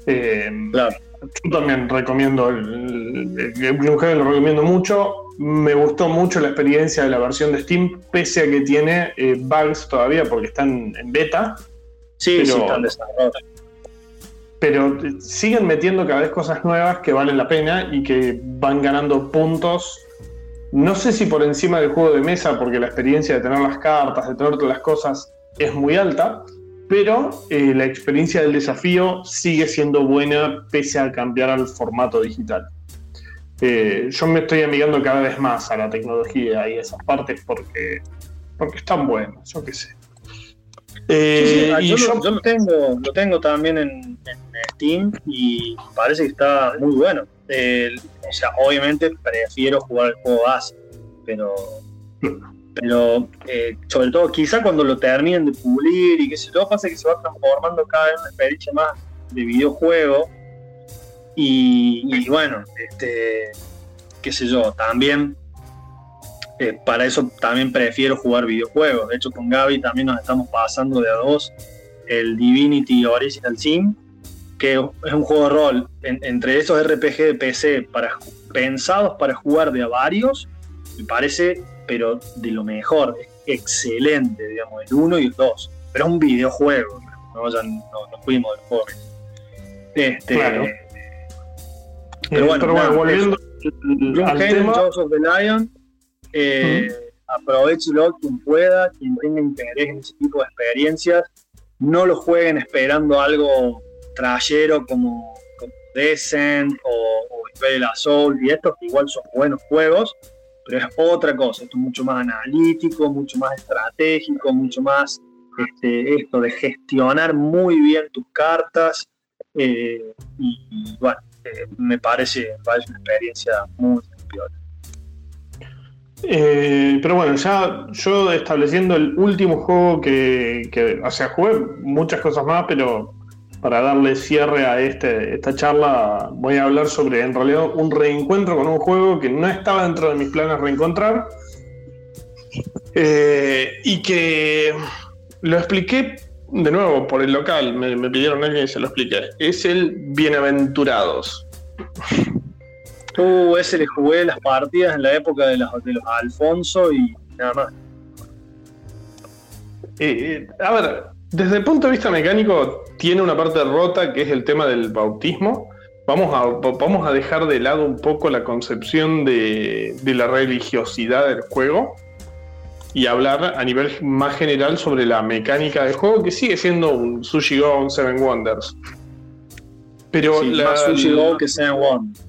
Speaker 3: Eh,
Speaker 2: claro.
Speaker 3: Yo también recomiendo el, el, lo recomiendo mucho. Me gustó mucho la experiencia de la versión de Steam, pese a que tiene eh, bugs todavía porque están en beta.
Speaker 2: Sí, pero, sí, están desarrollados.
Speaker 3: Pero siguen metiendo cada vez cosas nuevas que valen la pena y que van ganando puntos. No sé si por encima del juego de mesa, porque la experiencia de tener las cartas, de tener todas las cosas es muy alta, pero eh, la experiencia del desafío sigue siendo buena pese a cambiar al formato digital. Eh, yo me estoy amigando cada vez más a la tecnología y a esas partes porque, porque están buenas, yo qué sé.
Speaker 2: Eh, y yo, lo, tengo, lo tengo también en, Steam y parece que está muy bueno. o sea, obviamente prefiero jugar el juego base, pero pero eh, sobre todo quizá cuando lo terminen de pulir y que sé yo, pasa que se va transformando cada vez en una experiencia más de videojuego y, bueno, este, qué sé yo, también eh, para eso también prefiero jugar videojuegos. De hecho, con Gaby también nos estamos pasando de a dos el Divinity Original Sin, que es un juego de rol entre esos RPG de PC pensados para jugar de a varios. Me parece pero de lo mejor, excelente, digamos, el 1 y el 2. Pero es un videojuego, no, ya no, fuimos del juego. Este,
Speaker 3: claro.
Speaker 2: Pero bueno,
Speaker 3: pero bueno volviendo
Speaker 2: al tema... of the Lion, eh, aprovechelo quien pueda, quien tenga interés en ese tipo de experiencias. No lo jueguen esperando algo trayero como, como Descent o, o Soul y estos, que igual son buenos juegos, pero es otra cosa, esto es mucho más analítico, mucho más estratégico, mucho más este, esto de gestionar muy bien tus cartas. Eh, y, bueno, eh, me parece, una experiencia muy peor.
Speaker 3: Eh, pero bueno, ya yo estableciendo el último juego que, que, o sea, jugué muchas cosas más, pero para darle cierre a este, esta charla, voy a hablar sobre en realidad un reencuentro con un juego que no estaba dentro de mis planes reencontrar eh, y que lo expliqué de nuevo por el local, me, pidieron alguien y se lo expliqué. Es el Bienaventurados.
Speaker 2: Uh, ese le jugué las partidas en la época de los, de los Alfonso y nada más.
Speaker 3: Eh, a ver, desde el punto de vista mecánico, tiene una parte rota que es el tema del bautismo. Vamos a, vamos a dejar de lado un poco la concepción de, de la religiosidad del juego y hablar a nivel más general sobre la mecánica del juego, que sigue siendo un Sushi Go, un Seven Wonders. Pero
Speaker 2: Sí,
Speaker 3: la-
Speaker 2: más Sushi Go que Seven Wonders.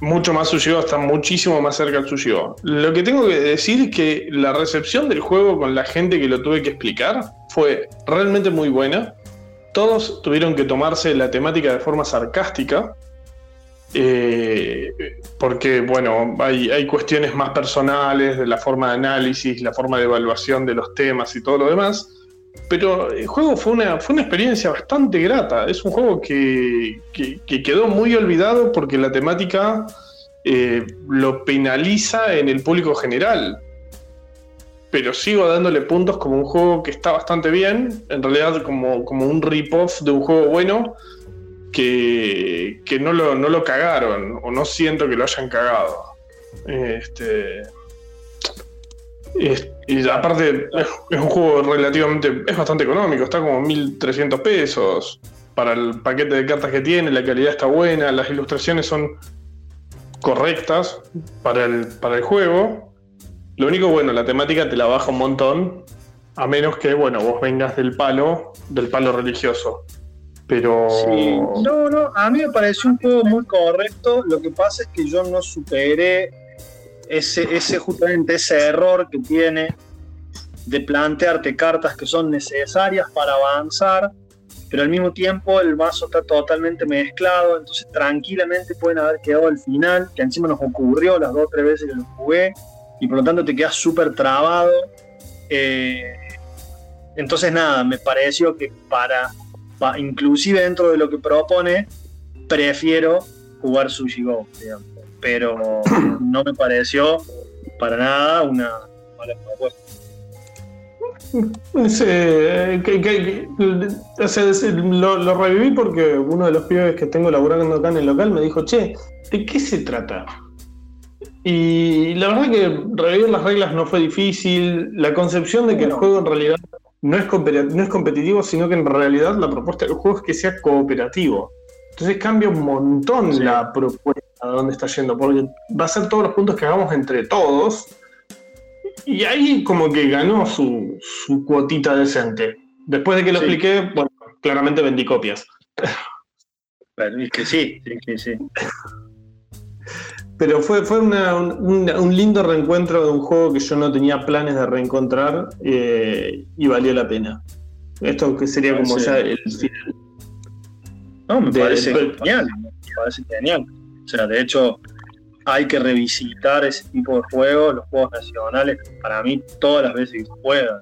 Speaker 3: mucho más Sushi Go, está muchísimo más cerca del Sushi Go. Lo que tengo que decir es que la recepción del juego con la gente que lo tuve que explicar fue realmente muy buena. Todos tuvieron que tomarse la temática de forma sarcástica. Eh, porque, bueno, hay, cuestiones más personales de la forma de análisis, la forma de evaluación de los temas y todo lo demás. Pero el juego fue una, fue una experiencia bastante grata. Es un juego que, que- que quedó muy olvidado porque la temática eh, lo penaliza en el público general. Pero sigo dándole puntos como un juego que está bastante bien. En realidad, como, como un rip-off de un juego bueno que, no, lo, no lo cagaron o no siento que lo hayan cagado. Este. es- y aparte, es, es un juego relativamente. es bastante económico, está como 1300 pesos para el paquete de cartas que tiene, la calidad está buena, las ilustraciones son correctas para el, para el juego. Lo único bueno, la temática te la baja un montón, a menos que, bueno, vos vengas del palo, del palo religioso. Pero.
Speaker 2: Sí, no, no, a mí me pareció un juego muy correcto. Lo que pasa es que yo no superé ese, ese justamente ese error que tiene de plantearte cartas que son necesarias para avanzar, pero al mismo tiempo el mazo está totalmente mezclado, entonces tranquilamente pueden haber quedado al final, que encima nos ocurrió las dos o tres veces que lo jugué, y por lo tanto te quedas súper trabado. Eh, entonces nada, me pareció que para pa- inclusive dentro de lo que propone, prefiero jugar Sushi Go, digamos. pero no me pareció para nada una mala propuesta.
Speaker 3: Ese, que- que- que- o sea, lo, lo reviví porque uno de los pibes que tengo laburando acá en el local me dijo, che, ¿de qué se trata? Y la verdad que revivir las reglas no fue difícil. La concepción de que el juego en realidad no es, no es competitivo, sino que en realidad la propuesta del juego es que sea cooperativo. Entonces cambia un montón la propuesta a dónde está yendo, porque va a ser todos los puntos que hagamos entre todos. Y ahí como que ganó su, su cuotita decente. Después de que lo
Speaker 2: Sí.
Speaker 3: expliqué, bueno, claramente vendí copias.
Speaker 2: Es que sí, sí, sí, sí.
Speaker 3: Pero fue, fue una- un, lindo reencuentro de un juego que yo no tenía planes de reencontrar eh, y valió la pena. Esto que sería como ya el final.
Speaker 2: No, me
Speaker 3: De-
Speaker 2: parece genial, me parece genial. O sea, de hecho, hay que revisitar ese tipo de juegos, los juegos nacionales, para mí todas las veces que se puedan.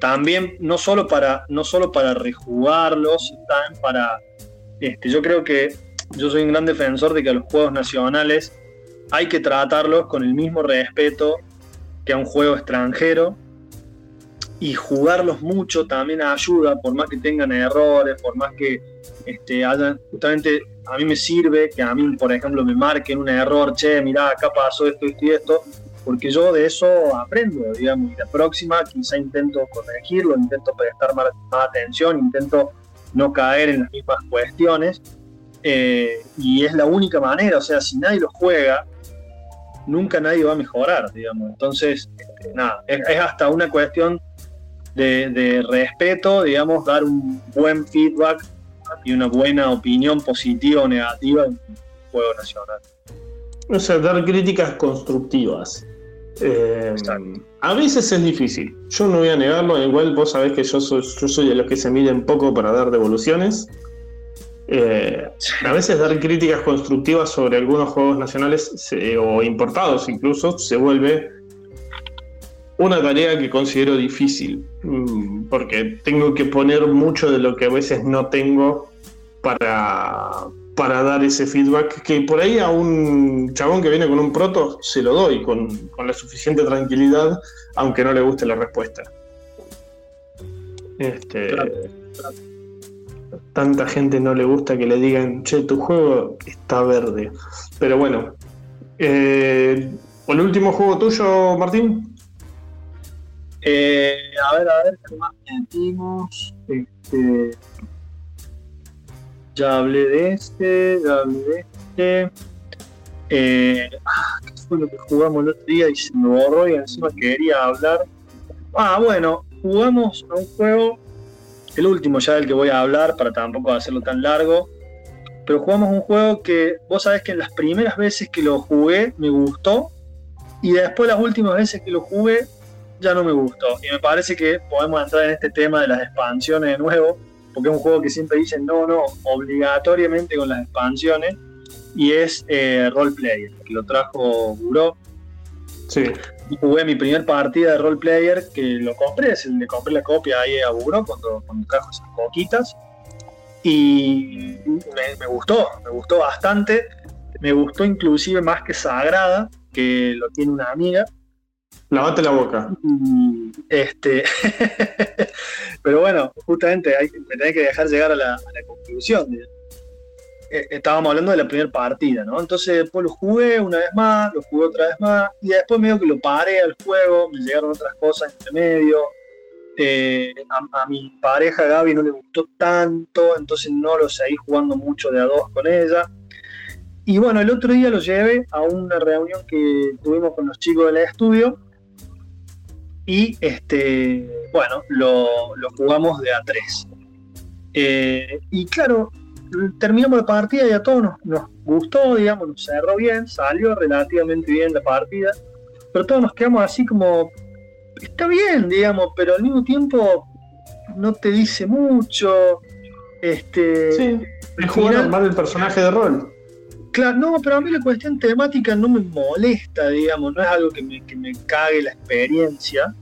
Speaker 2: También, no solo para, no solo para rejugarlos, también para. Este, yo creo que yo soy un gran defensor de que a los juegos nacionales hay que tratarlos con el mismo respeto que a un juego extranjero. Y jugarlos mucho también ayuda, por más que tengan errores, por más que este, hayan, justamente a mí me sirve que a mí, por ejemplo, me marquen un error, che, mirá, acá pasó esto, esto y esto, porque yo de eso aprendo, digamos, y la próxima quizá intento corregirlo, intento prestar más, más atención, intento no caer en las mismas cuestiones, eh, y es la única manera, o sea, si nadie lo juega, nunca nadie va a mejorar, digamos, entonces, este, nada, es, es hasta una cuestión de, de respeto, digamos, dar un buen feedback y una buena opinión positiva o negativa en un juego nacional.
Speaker 3: O sea, dar críticas constructivas. Eh, a veces es difícil. Yo no voy a negarlo. Igual vos sabés que yo soy, yo soy de los que se miden poco para dar devoluciones. Eh, a veces dar críticas constructivas sobre algunos juegos nacionales se- o importados incluso se vuelve una tarea que considero difícil, mm, porque tengo que poner mucho de lo que a veces no tengo para, para dar ese feedback, que por ahí a un chabón que viene con un proto se lo doy con, con la suficiente tranquilidad, aunque no le guste la respuesta. Este, Tanta gente no le gusta que le digan, che, tu juego está verde. Pero bueno, eh, ¿el último juego tuyo, Martín?
Speaker 2: Eh, a ver, a ver, ¿qué más metimos? Este, ya hablé de este, ya hablé de este. Eh, ah, ¿Qué fue lo que jugamos el otro día y se me borró y encima quería hablar? Ah, bueno, jugamos a un juego, el último ya del que voy a hablar para tampoco hacerlo tan largo, pero jugamos un juego que vos sabés que en las primeras veces que lo jugué me gustó y después las últimas veces que lo jugué ya no me gustó. Y me parece que podemos entrar en este tema de las expansiones de nuevo, porque es un juego que siempre dicen no, no, obligatoriamente con las expansiones, y es eh, Roleplayer, que lo trajo Buró.
Speaker 3: Sí.
Speaker 2: Jugué mi primer partida de Roleplayer, que lo compré, le compré la copia ahí a Buró cuando, cuando trajo esas coquitas. Y me, me gustó, me gustó bastante. Me gustó inclusive más que Sagrada, que lo tiene una amiga.
Speaker 3: Lavate la boca.
Speaker 2: Este, pero bueno, justamente hay, me tenés que dejar llegar a la, a la conclusión. Eh, estábamos hablando de la primera partida, ¿no? Entonces después lo jugué una vez más, lo jugué otra vez más, y después medio que lo paré al juego, me llegaron otras cosas entre medio. Eh, a, mi pareja Gaby no le gustó tanto, entonces no lo seguí jugando mucho de a dos con ella. Y bueno, el otro día lo llevé a una reunión que tuvimos con los chicos del estudio y este, bueno, lo, lo jugamos de a tres. Eh, y claro, terminamos la partida y a todos nos, nos, gustó, digamos, nos cerró bien, salió relativamente bien la partida, pero todos nos quedamos así como, está bien, digamos, pero al mismo tiempo no te dice mucho. Este,
Speaker 3: sí, es jugar normal el personaje de rol.
Speaker 2: Claro, no, pero a mí la cuestión temática no me molesta, digamos, no es algo que me, que me cague la experiencia.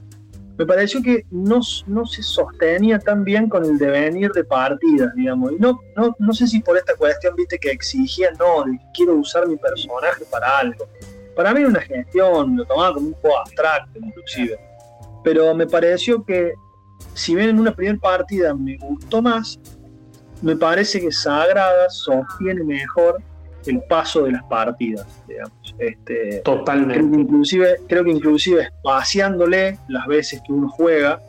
Speaker 2: Me pareció que no, no, se sostenía tan bien con el devenir de partidas, digamos. Y no, no, no sé si por esta cuestión, viste, que exigía, no, quiero usar mi personaje para algo. Para mí era una gestión, lo tomaba como un juego abstracto, inclusive. Pero me pareció que, si bien en una primera partida me gustó más, me parece que Sagrada sostiene mejor el paso de las partidas, digamos. Este,
Speaker 3: Totalmente.
Speaker 2: Creo que inclusive, creo que inclusive espaciándole las veces que uno juega,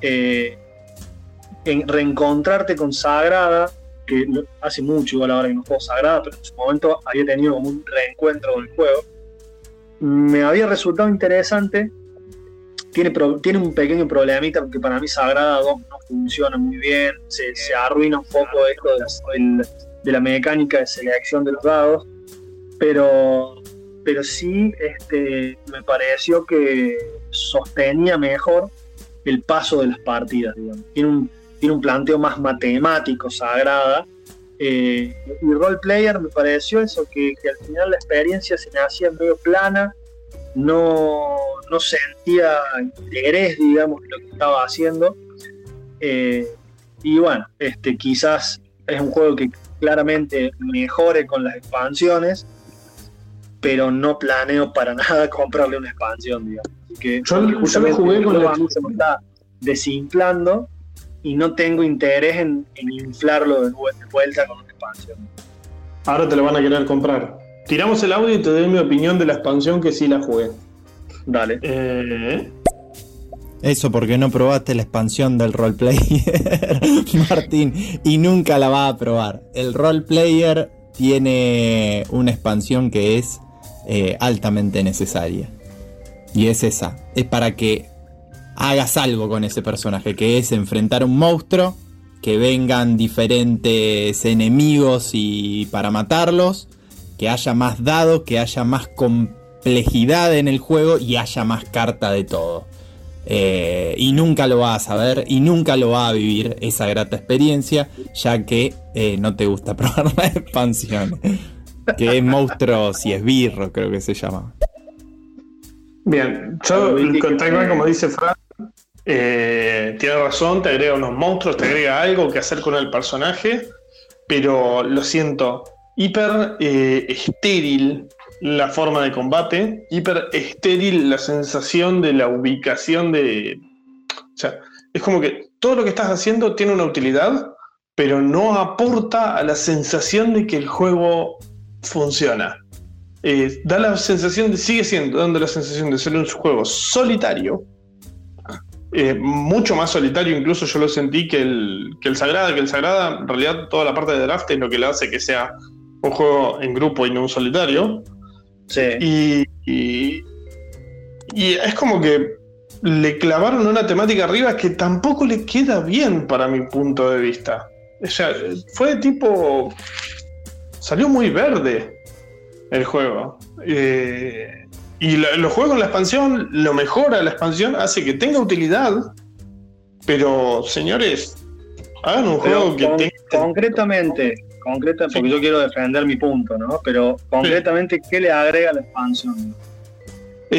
Speaker 2: eh, en reencontrarte con Sagrada, que hace mucho igual ahora que no juego Sagrada, pero en su momento había tenido como un reencuentro con el juego, me había resultado interesante. Tiene, pro, tiene un pequeño problemita porque para mí Sagrada 2 no funciona muy bien, se, se arruina un poco esto de las, de la mecánica de selección de los dados, pero, pero sí este, me pareció que sostenía mejor el paso de las partidas, digamos. Tiene un, tiene un planteo más matemático, sagrada, eh, y role player me pareció eso, que, que, al final la experiencia se me hacía medio plana, no, no sentía interés, digamos, lo que estaba haciendo. Eh, y bueno, este, quizás es un juego que claramente mejore con las expansiones, pero no planeo para nada comprarle una expansión, digamos. Así que
Speaker 3: yo, yo lo jugué con la
Speaker 2: se me está desinflando y no tengo interés en, en inflarlo de, de vuelta con una expansión.
Speaker 3: Ahora te lo van a querer comprar. Tiramos el audio y te doy mi opinión de la expansión que sí la jugué.
Speaker 2: Dale.
Speaker 3: Eh,
Speaker 5: eso porque no probaste la expansión del roleplayer, Martín, y nunca la vas a probar. El roleplayer tiene una expansión que es eh, altamente necesaria. Y es esa. Es para que hagas algo con ese personaje, que es enfrentar a un monstruo, que vengan diferentes enemigos y para matarlos, que haya más dados, que haya más complejidad en el juego y haya más carta de todo. Eh, y nunca lo vas a ver y nunca lo va a vivir esa grata experiencia, ya que eh, no te gusta probar la expansión. Que es monstruos y esbirro, creo que se llama.
Speaker 3: Bien, yo tal como dice Fran, eh, tiene razón, te agrega unos monstruos, te agrega algo que hacer con el personaje, pero lo siento, hiper eh, estéril la forma de combate, hiper estéril la sensación de la ubicación de... O sea, es como que todo lo que estás haciendo tiene una utilidad, pero no aporta a la sensación de que el juego funciona. Eh, da la sensación de, sigue siendo dando la sensación de ser un juego solitario, eh, mucho más solitario, incluso yo lo sentí que el, que el Sagrada, que el Sagrada, en realidad toda la parte de draft es lo que le hace que sea un juego en grupo y no un solitario.
Speaker 2: Sí.
Speaker 3: Y, y, es como que le clavaron una temática arriba que tampoco le queda bien para mi punto de vista. O sea, fue tipo. Salió muy verde el juego. Eh, y lo, juego con la expansión, lo mejora la expansión, hace que tenga utilidad. Pero, señores, hagan un juego que tenga.
Speaker 2: Concretamente, concreta, porque yo quiero defender mi punto, ¿no? Pero concretamente, ¿qué le agrega la expansión?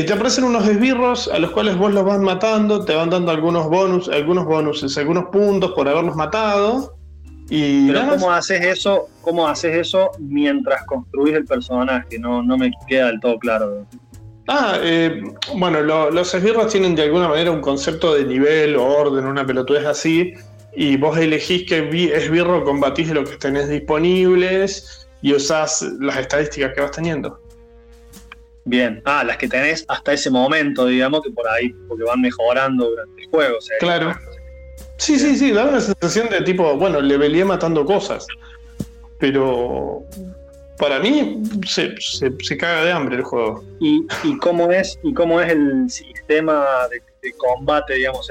Speaker 3: te aparecen unos esbirros a los cuales vos los vas matando, te van dando algunos bonus, algunos bonuses, algunos puntos por haberlos matado. Y
Speaker 2: Pero ¿cómo haces eso? ¿Cómo haces eso mientras construís el personaje? No, no me queda del todo claro.
Speaker 3: Ah, eh, bueno, los esbirros tienen de alguna manera un concepto de nivel o orden, una pelotudez así, y vos elegís qué esbirro combatís de lo que tenés disponibles y usás las estadísticas que vas teniendo.
Speaker 2: Bien, ah, las que tenés hasta ese momento, digamos, que por ahí, porque van mejorando durante el juego.
Speaker 3: claro. Sí, sí, sí, da una sensación de tipo, bueno, le velé matando cosas. Pero para mí se, se, caga de hambre el juego.
Speaker 2: ¿Y, cómo es y cómo es el sistema de, combate, digamos?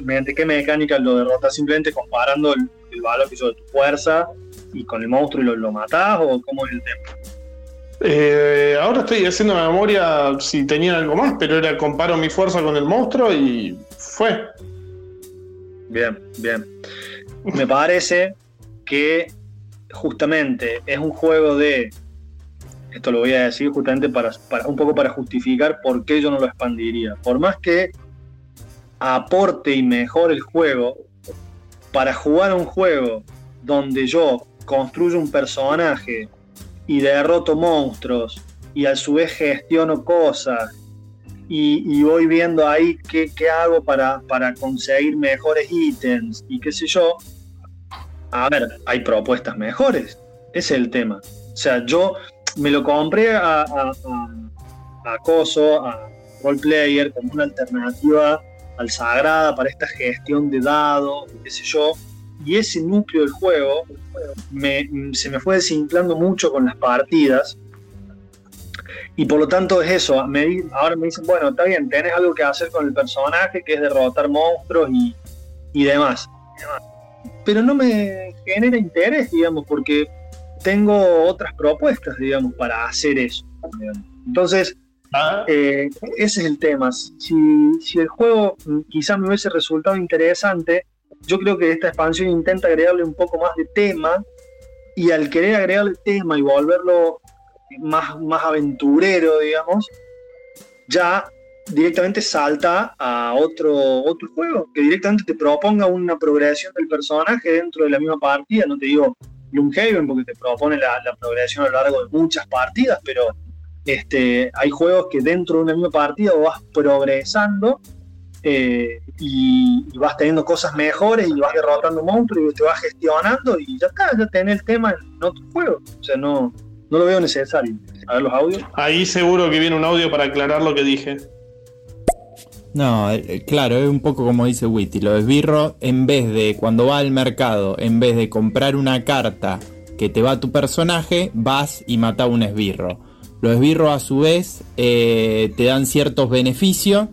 Speaker 2: mediante, qué mecánica lo derrotas? ¿Simplemente comparando el, valor que hizo de tu fuerza y con el monstruo y lo, lo matás? ¿O cómo es el tema?
Speaker 3: Eh, ahora estoy haciendo memoria si tenía algo más, pero era comparo mi fuerza con el monstruo y fue.
Speaker 2: Bien, bien. Me parece que justamente es un juego de. Esto lo voy a decir justamente para, para un poco para justificar por qué yo no lo expandiría. Por más que aporte y mejore el juego, para jugar un juego donde yo construyo un personaje y derroto monstruos y a su vez gestiono cosas y, voy viendo ahí qué, hago para, para, conseguir mejores ítems y qué sé yo. A ver, hay propuestas mejores. Ese es el tema. O sea, yo me lo compré a, a, a, Coso, a Roleplayer, como una alternativa al Sagrada para esta gestión de dados, qué sé yo y ese núcleo del juego se me fue desinflando mucho con las partidas. Y por lo tanto es eso. ahora me dicen, bueno, está bien, tenés algo que hacer con el personaje, que es derrotar monstruos y, demás. Pero no me genera interés, digamos, porque tengo otras propuestas, digamos, para hacer eso. Entonces, ah. eh, ese es el tema. Si, si el juego quizás me hubiese resultado interesante, yo creo que esta expansión intenta agregarle un poco más de tema y al querer agregarle tema y volverlo más, más aventurero, digamos, ya directamente salta a otro, otro juego, que directamente te proponga una progresión del personaje dentro de la misma partida, no te digo Gloomhaven porque te propone la, progresión a lo largo de muchas partidas, pero este, hay juegos que dentro de una misma partida vas progresando eh, y, vas teniendo cosas mejores y vas derrotando monstruos y te vas gestionando y ya está, ya tenés el tema en otro juego. O sea, no, no lo veo necesario. A ver los audios.
Speaker 3: Ahí seguro que viene un audio para aclarar lo que dije.
Speaker 5: No, eh, eh, claro, es un poco como dice Witty. Lo esbirro, en vez de cuando va al mercado, en vez de comprar una carta que te va a tu personaje, vas y mata un esbirro. Los esbirros a su vez te dan ciertos beneficios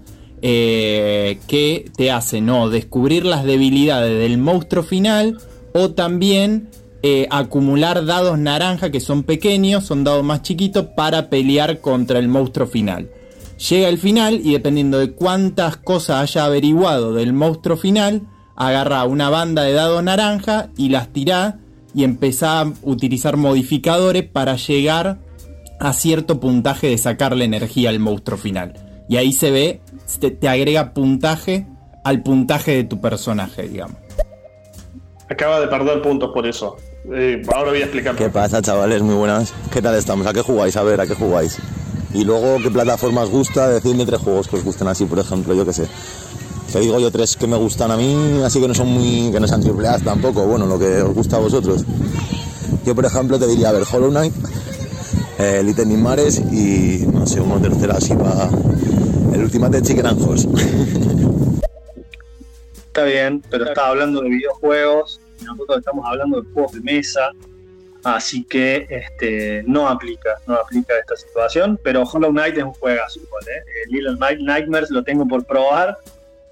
Speaker 5: eh, que te hace no descubrir las debilidades del monstruo final o también eh, acumular dados naranja que son pequeños, son dados más chiquitos para pelear contra el monstruo final. Llega el final y dependiendo de cuántas cosas haya averiguado del monstruo final, agarra una banda de dados naranja y las tira y empieza a utilizar modificadores para llegar a cierto puntaje de sacarle energía al monstruo final. Y ahí se ve te, agrega puntaje al puntaje de tu personaje, digamos.
Speaker 3: Acaba de perder puntos por eso. Eh, ahora voy a explicar.
Speaker 10: ¿Qué pasa, chavales? Muy buenas. ¿Qué tal estamos? ¿A qué jugáis? A ver, ¿a qué jugáis? Y luego, ¿qué plataformas gusta? Decidme tres juegos que os gusten así, por ejemplo, yo qué sé. Te digo yo tres que me gustan a mí, así que no son muy. que no sean triple A tampoco, bueno, lo que os gusta a vosotros. Yo, por ejemplo, te diría, a ver, Hollow Knight, eh, Little Mares y no sé, uno tercero así para el Ultimate Chicken and
Speaker 2: está bien, pero está hablando de videojuegos nosotros estamos hablando de juegos de mesa, así que este, no aplica, no aplica esta situación, pero Hollow Knight es un juegazo igual, ¿eh? Little Nightmares lo tengo por probar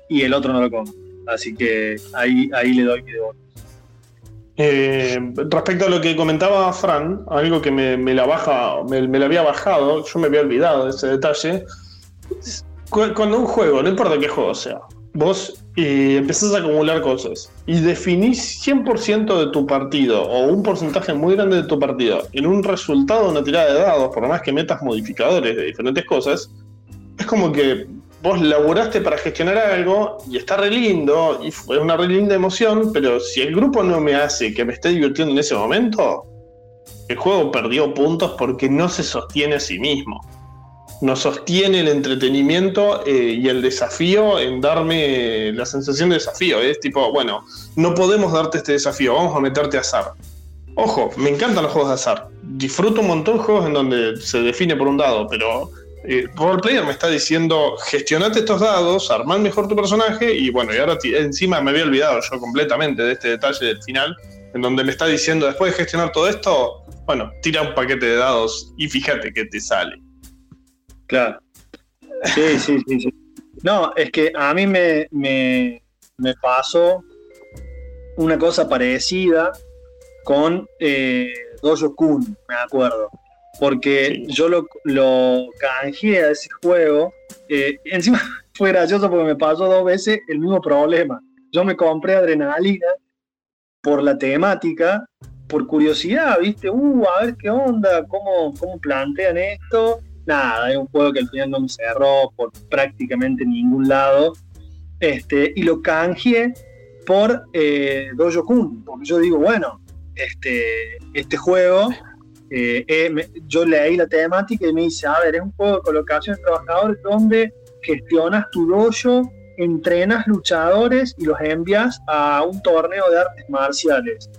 Speaker 2: y el otro no lo como, así que ahí, ahí le doy mi devoto.
Speaker 3: Eh, respecto a lo que comentaba Fran, algo que me, la baja, me, me, había bajado, yo me había olvidado de ese detalle. Cuando un juego, no importa qué juego sea, vos eh, empezás a acumular cosas y definís 100% de tu partido o un porcentaje muy grande de tu partido en un resultado una tirada de dados, por más que metas modificadores de diferentes cosas, es como que vos laburaste para gestionar algo y está re lindo y fue una re linda emoción, pero si el grupo no me hace que me esté divirtiendo en ese momento, el juego perdió puntos porque no se sostiene a sí mismo. No sostiene el entretenimiento eh, y el desafío en darme la sensación de desafío. Es tipo, bueno, no podemos darte este desafío, vamos a meterte a azar. Ojo, me encantan los juegos de azar. Disfruto un montón de juegos en donde se define por un dado, pero eh, Roleplayer me está diciendo, gestionate estos dados, armar mejor tu personaje y bueno, y ahora encima me había olvidado yo completamente de este detalle del final, en donde me está diciendo, después de gestionar todo esto, bueno, tira un paquete de dados y fíjate que te sale.
Speaker 2: Claro. Sí, sí, sí, sí. No, es que a mí me, me, me pasó una cosa parecida con eh, Dojo Kun, me acuerdo porque yo lo, lo canjeé a ese juego. Eh, encima fue gracioso porque me pasó dos veces el mismo problema. Yo me compré adrenalina por la temática, por curiosidad, ¿viste? Uh, a ver qué onda, cómo, cómo plantean esto. Nada, es un juego que al final no me cerró por prácticamente ningún lado. Este, y lo canjeé por eh, Dojo Kun, porque yo digo, bueno, este, este juego eh, eh, yo leí la temática y me dice, a ver, es un juego de colocación de trabajadores donde gestionas tu dojo, entrenas luchadores y los envías a un torneo de artes marciales.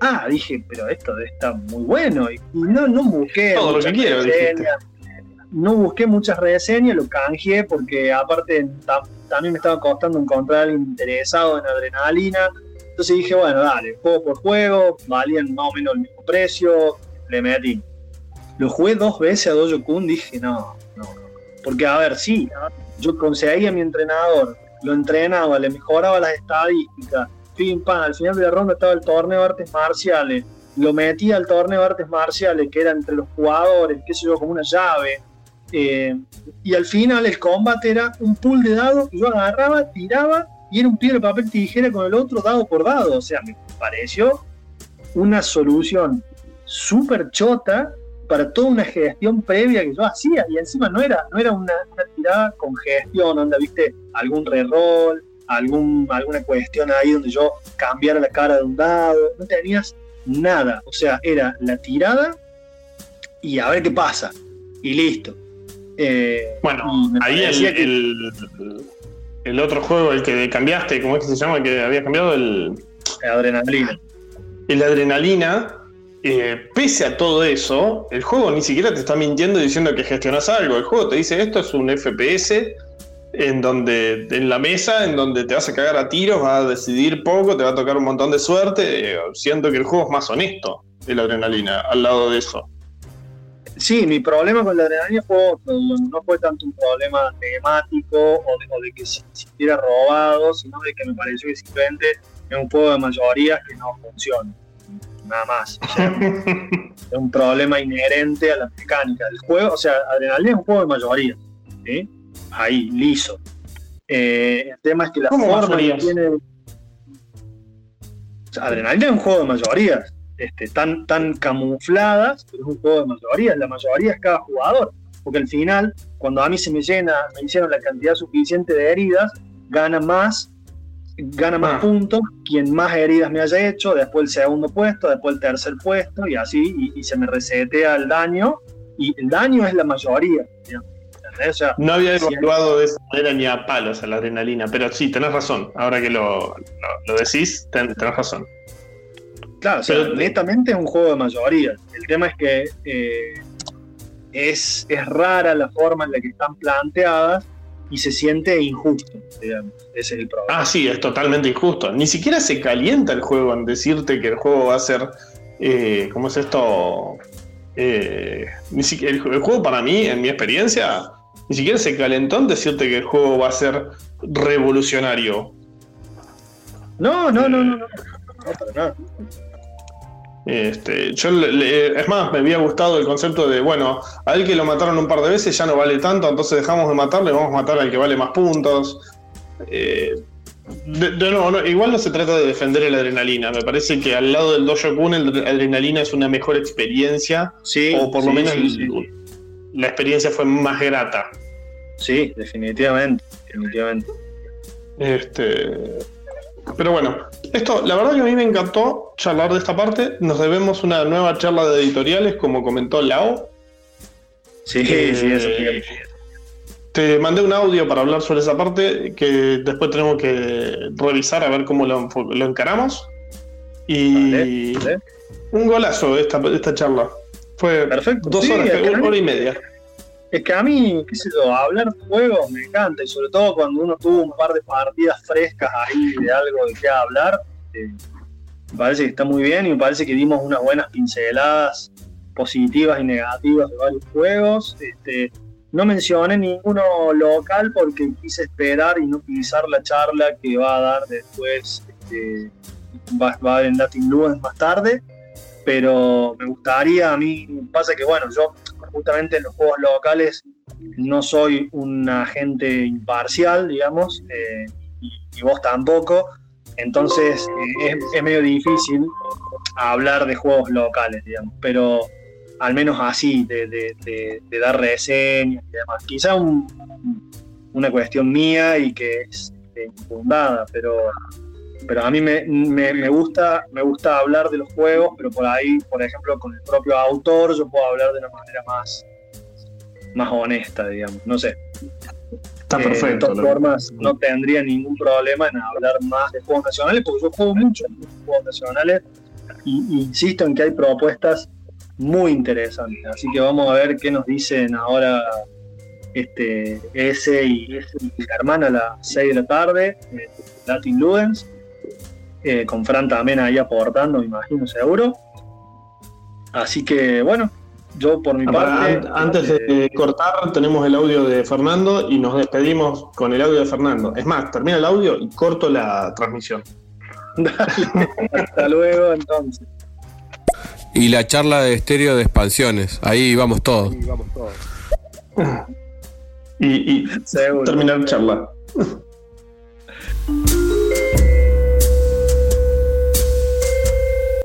Speaker 2: Ah, dije, pero esto está muy bueno. Y no, no busqué
Speaker 3: Todo lo que quiero,
Speaker 2: no busqué muchas reseñas, lo canjeé porque aparte también me estaba costando encontrar a alguien interesado en adrenalina. Entonces dije, bueno, dale, juego por juego, valían más o menos el mismo precio, le metí. Lo jugué dos veces a Dojo Kun, dije, no, no, Porque, a ver, sí, yo conseguía a mi entrenador, lo entrenaba, le mejoraba las estadísticas, fin, pan, al final de la ronda estaba el torneo de artes marciales, lo metía al torneo de artes marciales, que era entre los jugadores, qué sé yo, como una llave. Eh, y al final el combate era un pool de dados yo agarraba, tiraba y era un piedra, papel, tijera con el otro dado por dado. O sea, me pareció una solución súper chota para toda una gestión previa que yo hacía. Y encima no era, no era una, tirada con gestión, donde viste algún reroll, algún, alguna cuestión ahí donde yo cambiara la cara de un dado. No tenías nada. O sea, era la tirada y a ver qué pasa. Y listo.
Speaker 3: Eh, bueno, ahí el, el, otro juego, el que cambiaste, ¿cómo es que se llama? El que había cambiado el.
Speaker 2: Adrenalina.
Speaker 3: El adrenalina eh, pese a todo eso, el juego ni siquiera te está mintiendo diciendo que gestionas algo. El juego te dice esto es un FPS en donde en la mesa, en donde te vas a cagar a tiros, vas a decidir poco, te va a tocar un montón de suerte. Eh, siento que el juego es más honesto de la adrenalina al lado de eso.
Speaker 2: Sí, mi problema con la adrenalina fue, no fue tanto un problema temático o de, que se sintiera robado, sino de que me pareció que simplemente es un juego de mayorías que no funciona nada más. es un problema inherente a la mecánica del juego. O sea, Adrenalina es un juego de mayoría. Ahí, liso. Eh, el tema es que la forma que tiene. Adrenalina es un juego de mayorías. Este, tan, tan camufladas, pero es un juego de mayorías. La mayoría es cada jugador. Porque al final, cuando a mí se me llena, me hicieron la cantidad suficiente de heridas, gana más gana más ah. puntos quien más heridas me haya hecho, después el segundo puesto, después el tercer puesto y así, y, se me resetea el daño, y el daño es la mayoría.
Speaker 3: no había evaluado de esa manera ni a palos a la adrenalina, pero sí, tenés razón, ahora que lo, lo, decís, tenés razón.
Speaker 2: Claro, pero, netamente es un juego de mayoría. El tema es que eh, es, es rara la forma en la que están planteadas y se siente injusto, digamos. Ese es el problema.
Speaker 3: Ah, sí, es totalmente injusto. Ni siquiera se calienta el juego en decirte que el juego va a ser. Eh, ¿Cómo es esto? Eh, ni siquiera, el, juego para mí, en mi experiencia, ni siquiera se calentó en decirte que el juego va a ser revolucionario.
Speaker 2: No, no, no, no, no. No, para nada.
Speaker 3: Este, yo es más, me había gustado el concepto de, bueno, a él que lo mataron un par de veces ya no vale tanto, entonces dejamos de matarle, vamos a matar al que vale más puntos. Eh, de, nuevo, igual no se trata de defender la adrenalina. Me parece que al lado del Dojo Kun, la adrenalina es una mejor experiencia.
Speaker 2: Sí,
Speaker 3: o por lo menos la experiencia fue más grata.
Speaker 2: Sí, definitivamente. Definitivamente.
Speaker 3: Este. Pero bueno, esto, la verdad que a mí me encantó charlar de esta parte. Nos debemos una nueva charla de editoriales, como comentó Lao.
Speaker 2: Sí, sí, sí, eso.
Speaker 3: Te mandé un audio para hablar sobre esa parte que después tenemos que revisar a ver cómo lo, encaramos. Y un golazo esta, esta charla. Fue
Speaker 2: Perfecto.
Speaker 3: dos horas, una hora y media.
Speaker 2: Es que a mí, qué sé yo, hablar de juegos me encanta y sobre todo cuando uno tuvo un par de partidas frescas ahí de algo de qué hablar, eh, me parece que está muy bien y me parece que dimos unas buenas pinceladas positivas y negativas de varios juegos. Este, no mencioné ninguno local porque quise esperar y no utilizar la charla que va a dar después, este, va, a dar en Latin Lunes más tarde, pero me gustaría, a mí pasa que bueno, yo justamente en los juegos locales no soy un agente imparcial, digamos, eh, y, vos tampoco, entonces eh, es, medio difícil hablar de juegos locales, digamos, pero al menos así, de, dar reseñas y demás. Quizá una cuestión mía y que es infundada, pero, pero a mí me, gusta, me gusta hablar de los juegos, pero por ahí, por ejemplo, con el propio autor yo puedo hablar de una manera más, más honesta, digamos, no sé.
Speaker 3: Está perfecto. de
Speaker 2: todas formas, no tendría ningún problema en hablar más de juegos nacionales, porque yo juego mucho en juegos nacionales y insisto en que hay propuestas muy interesante. Así que vamos a ver qué nos dicen ahora este ese y ese hermana a las 6 de la tarde, eh, Latin Ludens, eh, con Fran también ahí aportando, me imagino, seguro. Así que bueno, yo por mi parte.
Speaker 3: antes de este, cortar, tenemos el audio de Fernando y nos despedimos con el audio de Fernando. Es más, termina el audio y corto la transmisión.
Speaker 2: Dale, hasta luego entonces.
Speaker 4: Y la charla de estéreo de expansiones. Ahí vamos todos. Ahí vamos todos.
Speaker 3: y, terminar la charla.